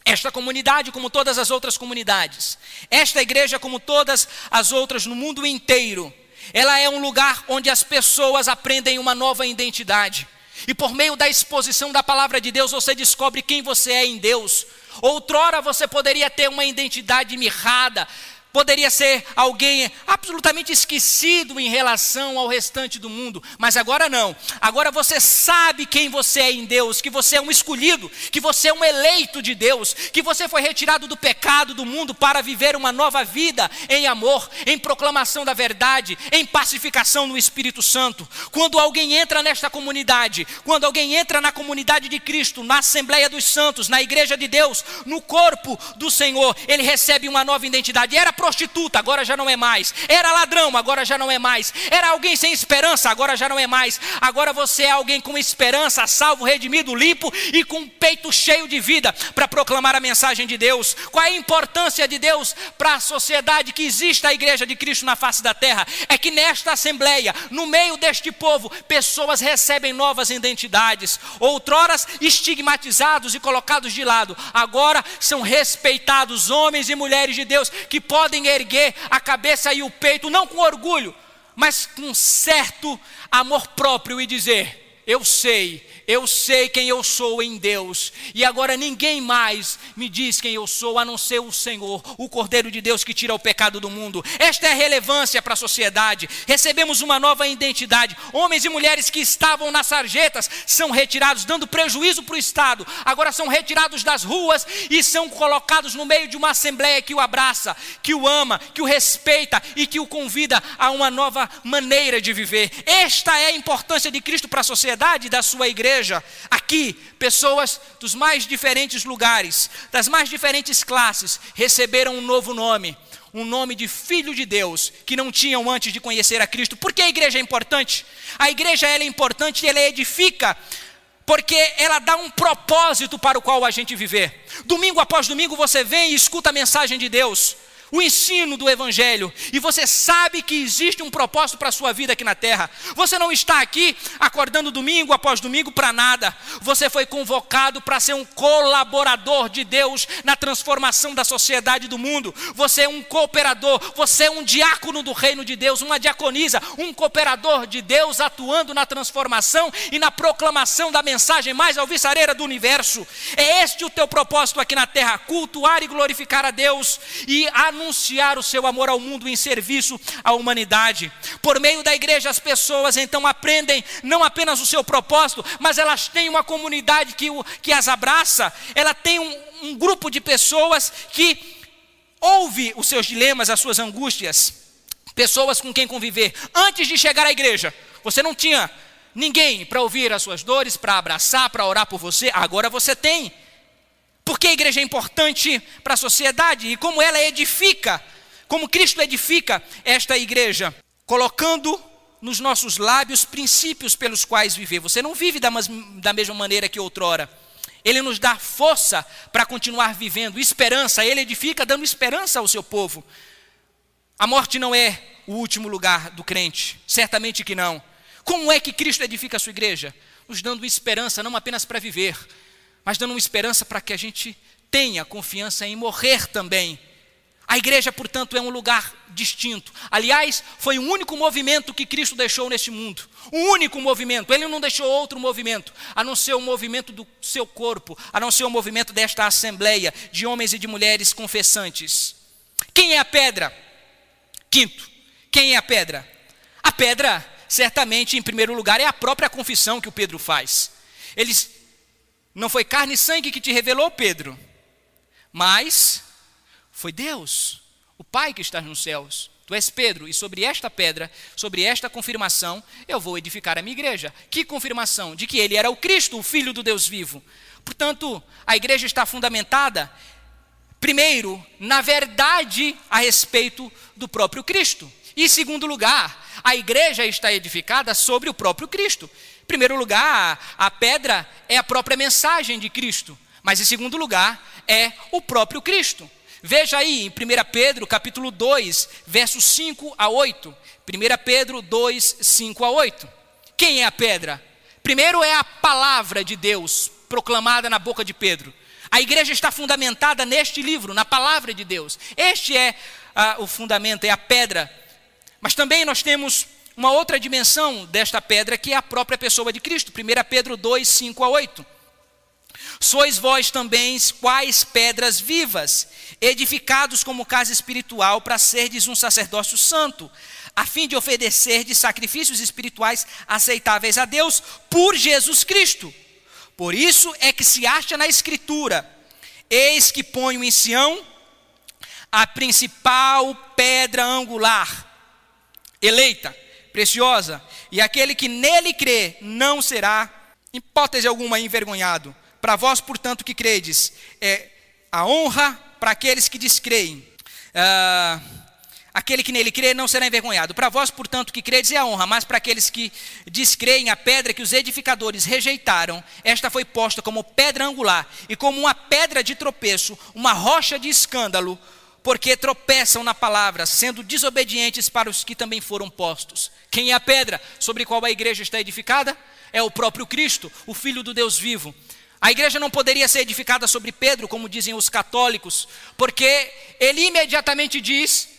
esta comunidade, como todas as outras comunidades, esta igreja, como todas as outras no mundo inteiro, ela é um lugar onde as pessoas aprendem uma nova identidade. E por meio da exposição da palavra de Deus, você descobre quem você é em Deus. Outrora você poderia ter uma identidade mirrada, poderia ser alguém absolutamente esquecido em relação ao restante do mundo, mas agora não. Agora você sabe quem você é em Deus, que você é um escolhido, que você é um eleito de Deus, que você foi retirado do pecado do mundo para viver uma nova vida em amor, em proclamação da verdade, em pacificação no Espírito Santo. Quando alguém entra nesta comunidade, quando alguém entra na comunidade de Cristo, na Assembleia dos Santos, na Igreja de Deus, no corpo do Senhor, ele recebe uma nova identidade. Era prostituta, agora já não é mais. Era ladrão, agora já não é mais. Era alguém sem esperança, agora já não é mais. Agora você é alguém com esperança, salvo, redimido, limpo e com peito cheio de vida para proclamar a mensagem de Deus. Qual é a importância de Deus para a sociedade que existe a igreja de Cristo na face da terra? É que nesta assembleia, no meio deste povo, pessoas recebem novas identidades. Outroras estigmatizados e colocados de lado, agora são respeitados homens e mulheres de Deus que podem podem erguer a cabeça e o peito, não com orgulho, mas com certo amor próprio e dizer: Eu sei eu sei quem eu sou em Deus, e agora ninguém mais me diz quem eu sou, a não ser o Senhor, o Cordeiro de Deus que tira o pecado do mundo. Esta é a relevância para a sociedade. Recebemos uma nova identidade. Homens e mulheres que estavam nas sarjetas são retirados, dando prejuízo para o Estado, agora são retirados das ruas e são colocados no meio de uma assembleia que o abraça, que o ama, que o respeita e que o convida a uma nova maneira de viver. Esta é a importância de Cristo para a sociedade e da sua igreja igreja, aqui, pessoas dos mais diferentes lugares, das mais diferentes classes, receberam um novo nome, um nome de filho de Deus, que não tinham antes de conhecer a Cristo. Por que a igreja é importante? A igreja ela é importante e ela edifica porque ela dá um propósito para o qual a gente viver. Domingo após domingo você vem e escuta a mensagem de Deus o ensino do Evangelho, e você sabe que existe um propósito para a sua vida aqui na terra. Você não está aqui acordando domingo após domingo para nada. Você foi convocado para ser um colaborador de Deus na transformação da sociedade do mundo. Você é um cooperador, você é um diácono do reino de Deus, uma diaconisa, um cooperador de Deus atuando na transformação e na proclamação da mensagem mais alvissareira do universo. É este o teu propósito aqui na terra: cultuar e glorificar a Deus e a anunciar o seu amor ao mundo em serviço à humanidade. Por meio da igreja, as pessoas então aprendem não apenas o seu propósito, mas elas têm uma comunidade que, que as abraça, ela tem um, um grupo de pessoas que ouve os seus dilemas, as suas angústias, pessoas com quem conviver. Antes de chegar à igreja, você não tinha ninguém para ouvir as suas dores, para abraçar, para orar por você, agora você tem. Por que a igreja é importante para a sociedade e como ela edifica, como Cristo edifica esta igreja, colocando nos nossos lábios princípios pelos quais viver. Você não vive da, da mesma maneira que outrora. Ele nos dá força para continuar vivendo, esperança. Ele edifica dando esperança ao seu povo. A morte não é o último lugar do crente, certamente que não. Como é que Cristo edifica a sua igreja? Nos dando esperança, não apenas para viver, mas dando uma esperança para que a gente tenha confiança em morrer também a igreja, portanto, é um lugar distinto. Aliás, foi o único movimento que Cristo deixou neste mundo. O único movimento. Ele não deixou outro movimento, a não ser o movimento do seu corpo, a não ser o movimento desta assembleia de homens e de mulheres confessantes. Quem é a pedra? Quinto, quem é a pedra? A pedra, certamente, em primeiro lugar, é a própria confissão que o Pedro faz. Eles não foi carne e sangue que te revelou, Pedro, mas foi Deus, o Pai que está nos céus. Tu és Pedro, e sobre esta pedra, sobre esta confirmação, eu vou edificar a minha igreja. Que confirmação? De que ele era o Cristo, o Filho do Deus vivo. Portanto, a igreja está fundamentada, primeiro, na verdade a respeito do próprio Cristo. E, segundo lugar, a igreja está edificada sobre o próprio Cristo. Primeiro lugar, a pedra é a própria mensagem de Cristo. Mas, em segundo lugar, é o próprio Cristo. Veja aí em 1 Pedro, capítulo 2, versos 5 a 8. 1 Pedro 2, 5 a 8. Quem é a pedra? Primeiro é a palavra de Deus proclamada na boca de Pedro. A igreja está fundamentada neste livro, na palavra de Deus. Este é ah, o fundamento, é a pedra. Mas também nós temos uma outra dimensão desta pedra, que é a própria pessoa de Cristo. 1 Pedro 2, 5 a 8. Sois vós também quais pedras vivas, edificados como casa espiritual, para serdes um sacerdócio santo, a fim de oferecer de sacrifícios espirituais aceitáveis a Deus por Jesus Cristo. Por isso é que se acha na Escritura: Eis que ponho em Sião a principal pedra angular, eleita, preciosa, e aquele que nele crê não será, hipótese alguma, envergonhado. Para vós, portanto, que credes, é a honra para aqueles que descreem. Ah, aquele que nele crê não será envergonhado. Para vós, portanto, que credes é a honra, mas para aqueles que descreem a pedra que os edificadores rejeitaram, esta foi posta como pedra angular e como uma pedra de tropeço, uma rocha de escândalo, porque tropeçam na palavra, sendo desobedientes para os que também foram postos. Quem é a pedra sobre qual a igreja está edificada? É o próprio Cristo, o Filho do Deus vivo. A igreja não poderia ser edificada sobre Pedro, como dizem os católicos, porque ele imediatamente diz: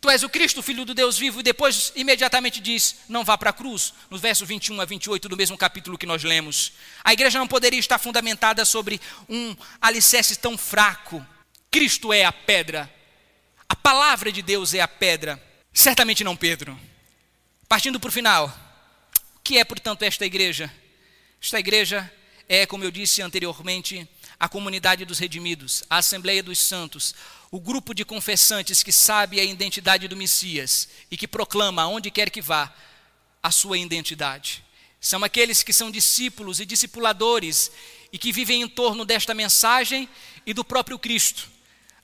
Tu és o Cristo, filho do Deus vivo, e depois imediatamente diz: Não vá para a cruz, nos versos 21 a 28 do mesmo capítulo que nós lemos. A igreja não poderia estar fundamentada sobre um alicerce tão fraco. Cristo é a pedra, palavra de Deus é a pedra, certamente não Pedro. Partindo para o final, o que é, portanto, esta igreja? Esta igreja é, como eu disse anteriormente, a comunidade dos redimidos, a Assembleia dos Santos, o grupo de confessantes que sabe a identidade do Messias e que proclama, aonde quer que vá, a sua identidade. São aqueles que são discípulos e discipuladores e que vivem em torno desta mensagem e do próprio Cristo.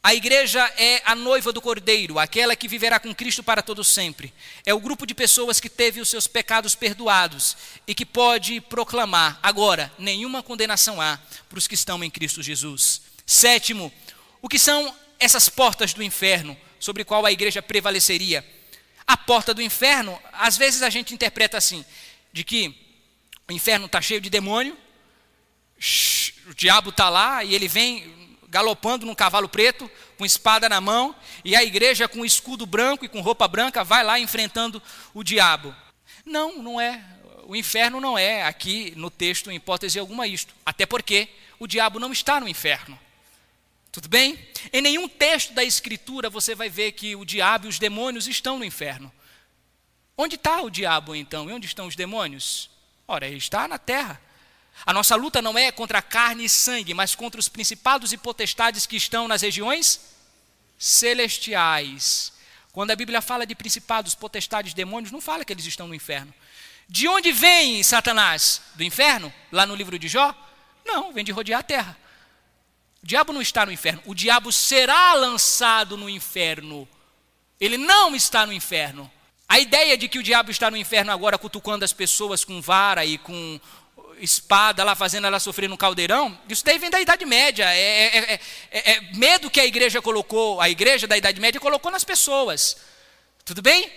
A igreja é a noiva do Cordeiro, aquela que viverá com Cristo para todo sempre. É o grupo de pessoas que teve os seus pecados perdoados e que pode proclamar agora: nenhuma condenação há para os que estão em Cristo Jesus. Sétimo, o que são essas portas do inferno sobre qual a igreja prevaleceria? A porta do inferno, às vezes a gente interpreta assim, de que o inferno está cheio de demônio, o diabo está lá e ele vem galopando num cavalo preto, com espada na mão, e a igreja com escudo branco e com roupa branca vai lá enfrentando o diabo. Não, não é. O inferno não é aqui no texto, em hipótese alguma, isto. Até porque o diabo não está no inferno. Tudo bem? Em nenhum texto da Escritura você vai ver que o diabo e os demônios estão no inferno. Onde está o diabo então? E onde estão os demônios? Ora, ele está na terra. A nossa luta não é contra carne e sangue, mas contra os principados e potestades que estão nas regiões celestiais. Quando a Bíblia fala de principados, potestades, demônios, não fala que eles estão no inferno. De onde vem Satanás? Do inferno? Lá no livro de Jó? Não, vem de rodear a terra. O diabo não está no inferno, o diabo será lançado no inferno. Ele não está no inferno. A ideia de que o diabo está no inferno agora cutucando as pessoas com vara e com espada lá, fazendo ela sofrer no caldeirão, isso daí vem da Idade Média. É, é, é, é, medo que a igreja colocou, a igreja da Idade Média colocou nas pessoas. Tudo bem?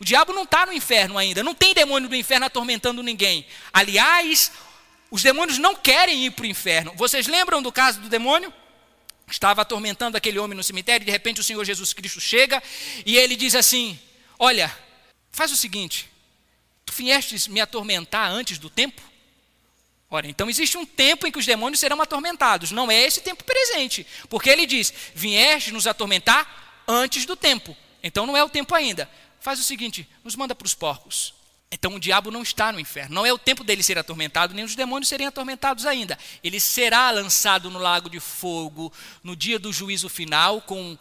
O diabo não está no inferno ainda, não tem demônio do inferno atormentando ninguém. Aliás, os demônios não querem ir para o inferno. Vocês lembram do caso do demônio? Estava atormentando aquele homem no cemitério, e de repente o Senhor Jesus Cristo chega e ele diz assim: Olha, faz o seguinte, tu viestes me atormentar antes do tempo? Ora, então existe um tempo em que os demônios serão atormentados, não é esse tempo presente, porque ele diz: Vieste nos atormentar antes do tempo, então não é o tempo ainda. Faz o seguinte, nos manda para os porcos. Então o diabo não está no inferno. Não é o tempo dele ser atormentado, nem os demônios serem atormentados ainda. Ele será lançado no lago de fogo no dia do juízo final, com, uh,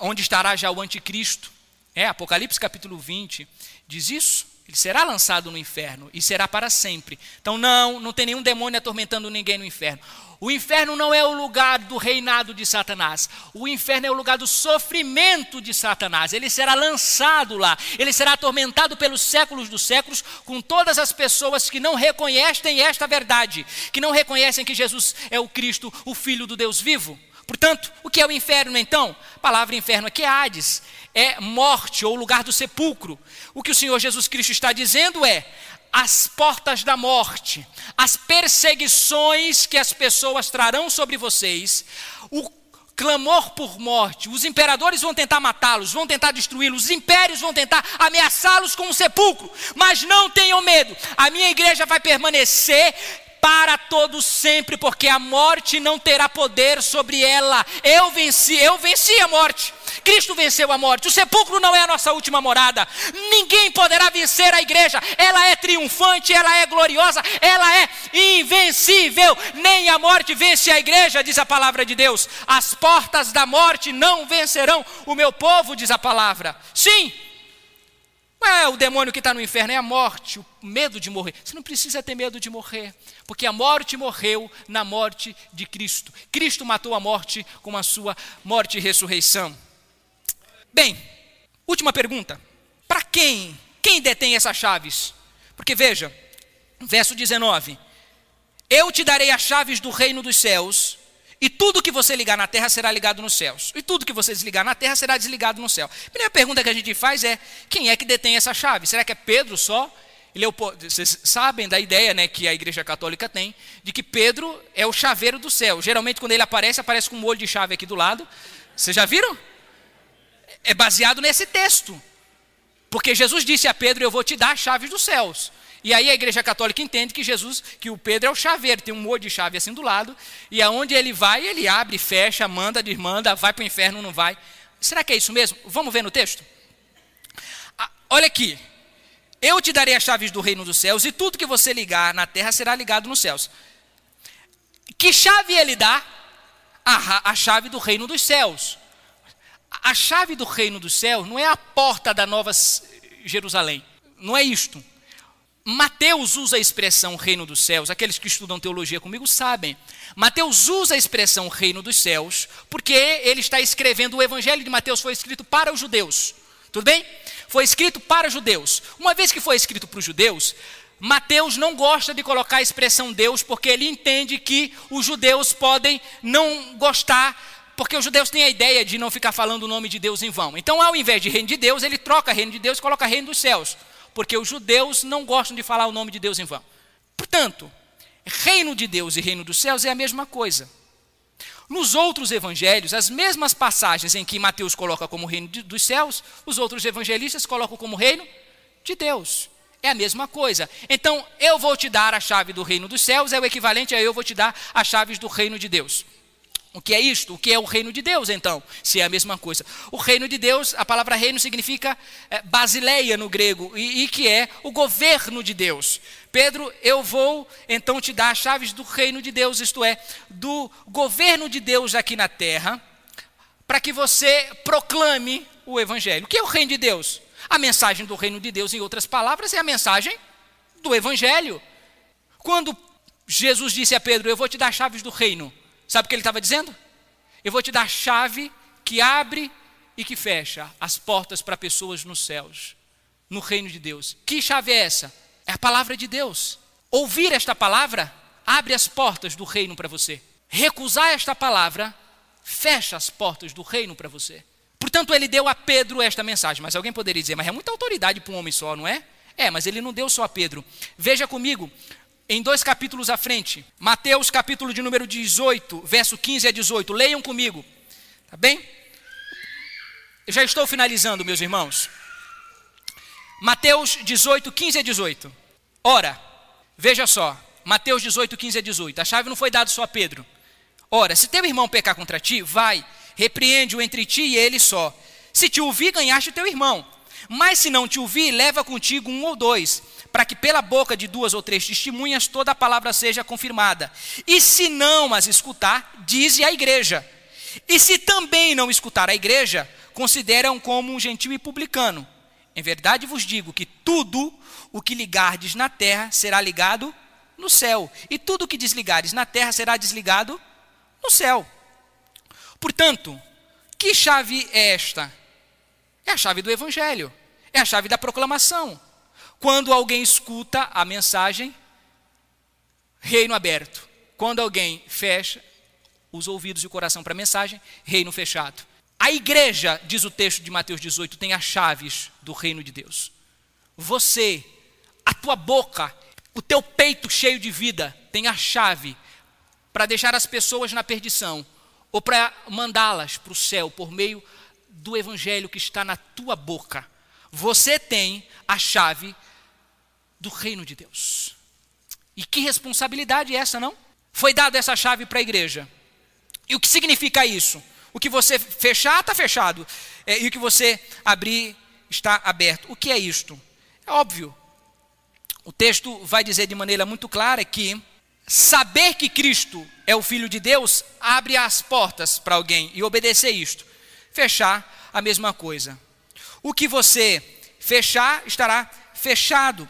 onde estará já o anticristo. É, Apocalipse capítulo 20 diz isso. Ele será lançado no inferno e será para sempre. Então, não, não tem nenhum demônio atormentando ninguém no inferno. O inferno não é o lugar do reinado de Satanás. O inferno é o lugar do sofrimento de Satanás. Ele será lançado lá. Ele será atormentado pelos séculos dos séculos com todas as pessoas que não reconhecem esta verdade, que não reconhecem que Jesus é o Cristo, o Filho do Deus vivo. Portanto, o que é o inferno então? A palavra inferno aqui é Hades, é morte ou lugar do sepulcro. O que o Senhor Jesus Cristo está dizendo é: as portas da morte, as perseguições que as pessoas trarão sobre vocês, o clamor por morte, os imperadores vão tentar matá-los, vão tentar destruí-los, os impérios vão tentar ameaçá-los com um sepulcro, mas não tenham medo, a minha igreja vai permanecer para todo sempre, porque a morte não terá poder sobre ela. Eu venci, eu venci a morte. Cristo venceu a morte. O sepulcro não é a nossa última morada. Ninguém poderá vencer a igreja. Ela é triunfante, ela é gloriosa, ela é invencível. Nem a morte vence a igreja, diz a palavra de Deus. As portas da morte não vencerão o meu povo, diz a palavra. Sim, não é o demônio que está no inferno, é a morte, o medo de morrer. Você não precisa ter medo de morrer, porque a morte morreu na morte de Cristo. Cristo matou a morte com a sua morte e ressurreição. Bem, última pergunta. Para quem? Quem detém essas chaves? Porque veja, verso 19: Eu te darei as chaves do reino dos céus. E tudo que você ligar na terra será ligado nos céus. E tudo que você desligar na terra será desligado no céu. A primeira pergunta que a gente faz é: quem é que detém essa chave? Será que é Pedro só? Vocês sabem da ideia né, que a Igreja Católica tem de que Pedro é o chaveiro do céu. Geralmente, quando ele aparece, aparece com um molho de chave aqui do lado. Vocês já viram? É baseado nesse texto. Porque Jesus disse a Pedro: Eu vou te dar as chaves dos céus. E aí a igreja católica entende que Jesus, que o Pedro é o chaveiro, tem um molho de chave assim do lado, e aonde ele vai, ele abre, fecha, manda, desmanda, vai para o inferno, não vai. Será que é isso mesmo? Vamos ver no texto? Ah, olha aqui. Eu te darei as chaves do reino dos céus, e tudo que você ligar na terra será ligado nos céus. Que chave ele dá? A, a chave do reino dos céus. A chave do reino dos céus não é a porta da nova Jerusalém. Não é isto. Mateus usa a expressão reino dos céus, aqueles que estudam teologia comigo sabem. Mateus usa a expressão reino dos céus, porque ele está escrevendo, o evangelho de Mateus foi escrito para os judeus. Tudo bem? Foi escrito para judeus. Uma vez que foi escrito para os judeus, Mateus não gosta de colocar a expressão Deus, porque ele entende que os judeus podem não gostar, porque os judeus têm a ideia de não ficar falando o nome de Deus em vão. Então, ao invés de reino de Deus, ele troca reino de Deus e coloca reino dos céus porque os judeus não gostam de falar o nome de Deus em vão. Portanto, reino de Deus e reino dos céus é a mesma coisa. Nos outros evangelhos, as mesmas passagens em que Mateus coloca como reino de, dos céus, os outros evangelistas colocam como reino de Deus. É a mesma coisa. Então, eu vou te dar a chave do reino dos céus, é o equivalente a eu vou te dar as chaves do reino de Deus. O que é isto? O que é o reino de Deus, então? Se é a mesma coisa. O reino de Deus, a palavra reino significa é, basileia no grego, e, e, que é o governo de Deus. Pedro, eu vou então te dar as chaves do reino de Deus, isto é, do governo de Deus aqui na terra, para que você proclame o evangelho. O que é o reino de Deus? A mensagem do reino de Deus, em outras palavras, é a mensagem do evangelho. Quando Jesus disse a Pedro: Eu vou te dar as chaves do reino Sabe o que ele estava dizendo? Eu vou te dar a chave que abre e que fecha as portas para pessoas nos céus, no reino de Deus. Que chave é essa? É a palavra de Deus. Ouvir esta palavra abre as portas do reino para você. Recusar esta palavra fecha as portas do reino para você. Portanto, ele deu a Pedro esta mensagem. Mas alguém poderia dizer, mas é muita autoridade para um homem só, não é? É, mas ele não deu só a Pedro. Veja comigo, em dois capítulos à frente, Mateus capítulo de número 18, verso 15 a 18. Leiam comigo, tá bem? Eu já estou finalizando, meus irmãos. Mateus 18, 15 a 18. Ora, veja só, Mateus 18, 15 a 18. A chave não foi dada só a Pedro. Ora, se teu irmão pecar contra ti, vai repreende-o entre ti e ele só. Se te ouvir, ganhaste teu irmão. Mas se não te ouvir, leva contigo um ou dois, para que pela boca de duas ou três testemunhas toda a palavra seja confirmada. E se não as escutar, dize à igreja. E se também não escutar a igreja, consideram como um gentil e publicano. Em verdade vos digo que tudo o que ligardes na terra será ligado no céu, e tudo o que desligares na terra será desligado no céu. Portanto, que chave é esta? É a chave do Evangelho, é a chave da proclamação. Quando alguém escuta a mensagem, reino aberto. Quando alguém fecha os ouvidos e o coração para a mensagem, reino fechado. A igreja, diz o texto de Mateus 18, tem as chaves do reino de Deus. Você, a tua boca, o teu peito cheio de vida, tem a chave para deixar as pessoas na perdição ou para mandá-las para o céu por meio do evangelho que está na tua boca. Você tem a chave do reino de Deus. E que responsabilidade é essa, não? Foi dada essa chave para a igreja. E o que significa isso? O que você fechar, está fechado. É, e o que você abrir, está aberto. O que é isto? É óbvio. O texto vai dizer de maneira muito clara que saber que Cristo é o Filho de Deus abre as portas para alguém e obedecer isto. Fechar, a mesma coisa. O que você fechar estará fechado.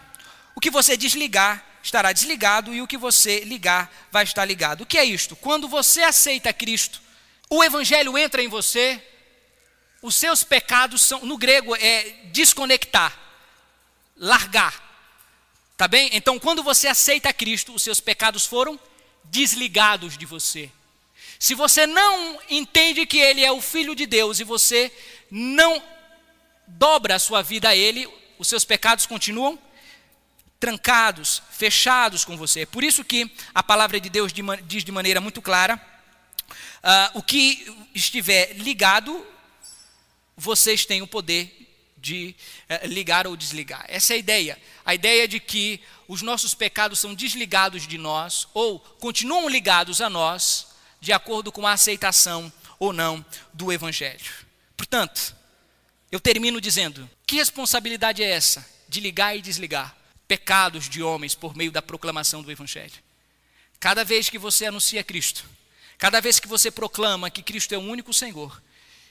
O que você desligar estará desligado e o que você ligar vai estar ligado. O que é isto? Quando você aceita Cristo, o evangelho entra em você, os seus pecados são, no grego é desconectar, largar. Tá bem? Então, quando você aceita Cristo, os seus pecados foram desligados de você. Se você não entende que Ele é o Filho de Deus e você não dobra a sua vida a Ele, os seus pecados continuam trancados, fechados com você. É por isso que a palavra de Deus diz de maneira muito clara: uh, o que estiver ligado, vocês têm o poder de uh, ligar ou desligar. Essa é a ideia a ideia de que os nossos pecados são desligados de nós ou continuam ligados a nós de acordo com a aceitação ou não do Evangelho. Portanto, eu termino dizendo: que responsabilidade é essa de ligar e desligar pecados de homens por meio da proclamação do Evangelho? Cada vez que você anuncia Cristo, cada vez que você proclama que Cristo é o único Senhor,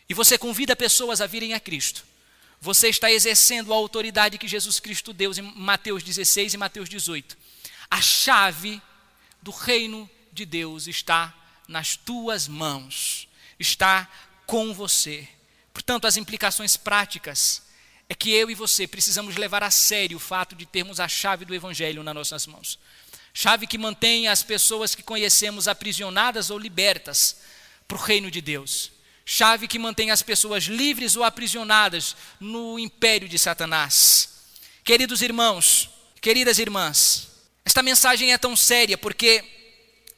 e você convida pessoas a virem a Cristo, você está exercendo a autoridade que Jesus Cristo deu em Mateus 16 e Mateus 18. A chave do reino de Deus está nas tuas mãos, está com você. Portanto, as implicações práticas é que eu e você precisamos levar a sério o fato de termos a chave do Evangelho nas nossas mãos. Chave que mantém as pessoas que conhecemos aprisionadas ou libertas para o reino de Deus chave que mantém as pessoas livres ou aprisionadas no império de Satanás. Queridos irmãos, queridas irmãs, esta mensagem é tão séria porque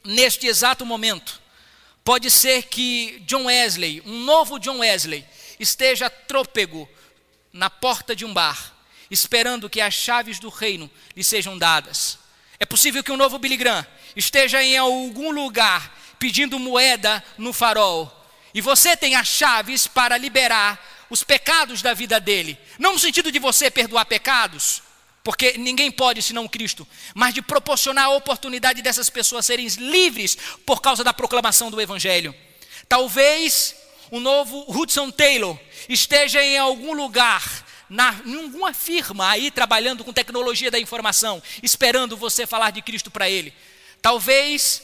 neste exato momento pode ser que John Wesley, um novo John Wesley, esteja trôpego na porta de um bar, esperando que as chaves do reino lhe sejam dadas. É possível que um novo Billy Graham esteja em algum lugar pedindo moeda no farol e você as chaves para liberar os pecados da vida dele. Não no sentido de você perdoar pecados, porque ninguém pode senão Cristo, mas de proporcionar a oportunidade dessas pessoas serem livres por causa da proclamação do Evangelho. Talvez o novo Hudson Taylor esteja em algum lugar, na, em alguma firma aí trabalhando com tecnologia da informação, esperando você falar de Cristo para ele. Talvez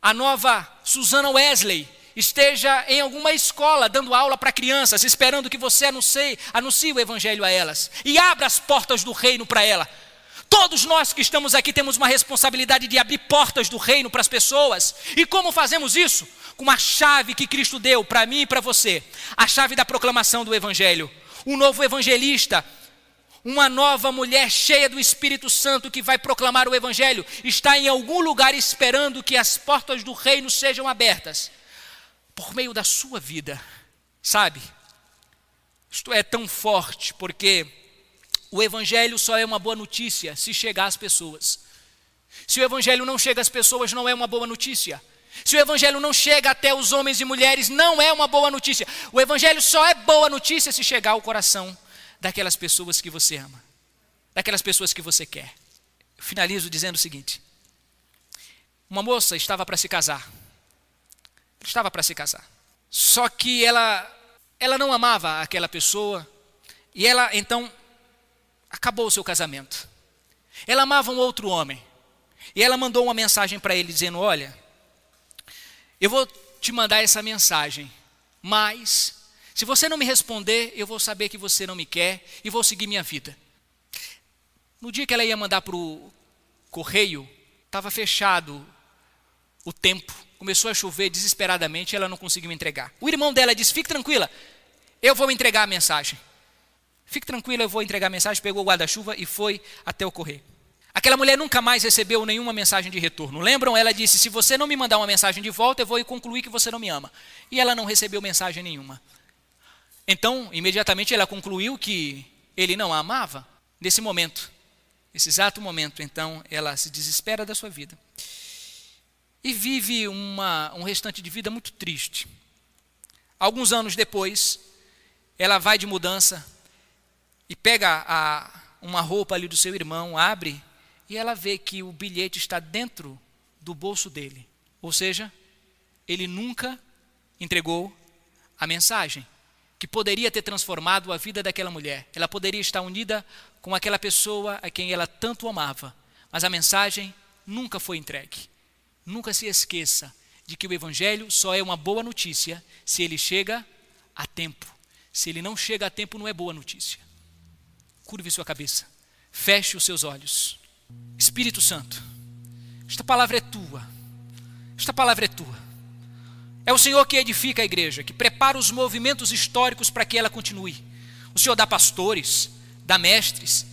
a nova Susana Wesley esteja em alguma escola dando aula para crianças, esperando que você anuncie, anuncie o evangelho a elas e abra as portas do reino para ela. Todos nós que estamos aqui temos uma responsabilidade de abrir portas do reino para as pessoas. E como fazemos isso? Com uma chave que Cristo deu para mim e para você a chave da proclamação do Evangelho. Um novo evangelista, uma nova mulher cheia do Espírito Santo que vai proclamar o Evangelho, está em algum lugar esperando que as portas do reino sejam abertas por meio da sua vida, sabe? Isto é tão forte porque o Evangelho só é uma boa notícia se chegar às pessoas. Se o Evangelho não chega às pessoas, não é uma boa notícia. Se o Evangelho não chega até os homens e mulheres, não é uma boa notícia. O Evangelho só é boa notícia se chegar ao coração daquelas pessoas que você ama, daquelas pessoas que você quer. Eu finalizo dizendo o seguinte: uma moça estava para se casar estava para se casar. Só que ela, ela não amava aquela pessoa e ela então acabou o seu casamento. Ela amava um outro homem e ela mandou uma mensagem para ele dizendo: Olha, eu vou te mandar essa mensagem, mas se você não me responder, eu vou saber que você não me quer e vou seguir minha vida. No dia que ela ia mandar para o correio, estava fechado o tempo começou a chover desesperadamente e ela não conseguiu entregar. O irmão dela disse: Fique tranquila, eu vou entregar a mensagem. Fique tranquila, eu vou entregar a mensagem. Pegou o guarda-chuva e foi até o correio. Aquela mulher nunca mais recebeu nenhuma mensagem de retorno. Lembram? Ela disse: Se você não me mandar uma mensagem de volta, eu vou concluir que você não me ama. E ela não recebeu mensagem nenhuma. Então, imediatamente ela concluiu que ele não a amava. Nesse momento, nesse exato momento, então, ela se desespera da sua vida e vive uma, um restante de vida muito triste. Alguns anos depois, ela vai de mudança e pega a, uma roupa ali do seu irmão, abre e ela vê que o bilhete está dentro do bolso dele. Ou seja, ele nunca entregou a mensagem que poderia ter transformado a vida daquela mulher. Ela poderia estar unida com aquela pessoa a quem ela tanto amava, mas a mensagem nunca foi entregue. Nunca se esqueça de que o Evangelho só é uma boa notícia se ele chega a tempo. Se ele não chega a tempo, não é boa notícia. Curve sua cabeça, feche os seus olhos. Espírito Santo, esta palavra é tua. Esta palavra é tua. É o Senhor que edifica a igreja, que prepara os movimentos históricos para que ela continue. O Senhor dá pastores, dá mestres.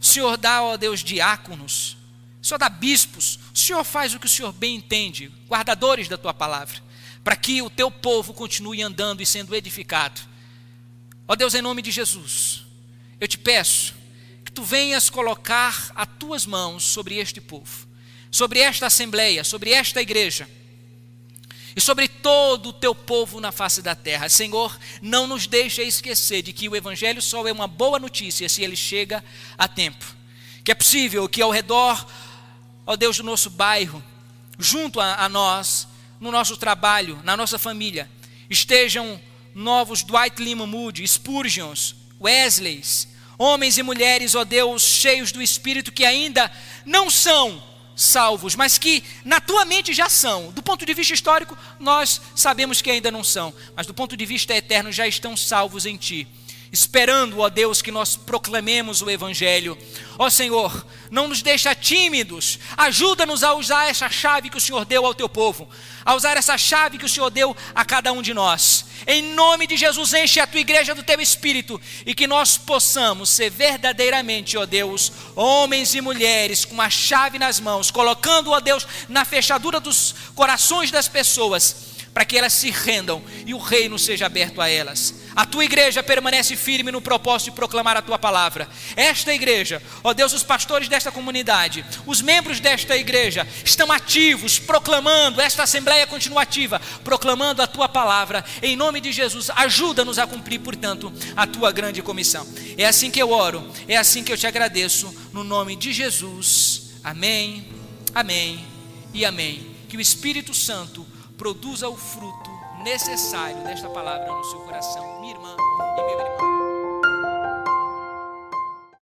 O Senhor dá, ó Deus, diáconos, o Senhor dá bispos, o Senhor faz o que o Senhor bem entende, guardadores da tua palavra, para que o teu povo continue andando e sendo edificado. Ó Deus, em nome de Jesus, eu te peço que tu venhas colocar as tuas mãos sobre este povo, sobre esta assembleia, sobre esta igreja e sobre todo o teu povo na face da terra. Senhor, não nos deixe esquecer de que o Evangelho só é uma boa notícia se ele chega a tempo. Que é possível que ao redor ó Deus, do nosso bairro, junto a, a nós, no nosso trabalho, na nossa família, estejam novos Dwight Lima Moody, Spurgeons, Wesleys, homens e mulheres, ó Deus, cheios do Espírito que ainda não são salvos, mas que na tua mente já são. Do ponto de vista histórico, nós sabemos que ainda não são, mas do ponto de vista eterno já estão salvos em ti esperando, ó Deus, que nós proclamemos o Evangelho. Ó Senhor, não nos deixa tímidos, ajuda-nos a usar essa chave que o Senhor deu ao teu povo, a usar essa chave que o Senhor deu a cada um de nós. Em nome de Jesus, enche a tua igreja do teu espírito e que nós possamos ser verdadeiramente, ó Deus, homens e mulheres com a chave nas mãos, colocando, ó Deus, na fechadura dos corações das pessoas para que elas se rendam e o reino seja aberto a elas. A tua igreja permanece firme no propósito de proclamar a tua palavra. Esta igreja, ó Deus, os pastores desta comunidade, os membros desta igreja estão ativos, proclamando, esta assembleia continua ativa, proclamando a tua palavra. Em nome de Jesus, ajuda-nos a cumprir, portanto, a tua grande comissão. É assim que eu oro, é assim que eu te agradeço, no nome de Jesus. Amém, amém e amém. Que o Espírito Santo produza o fruto necessário desta palavra no seu coração, minha irmã e meu irmão.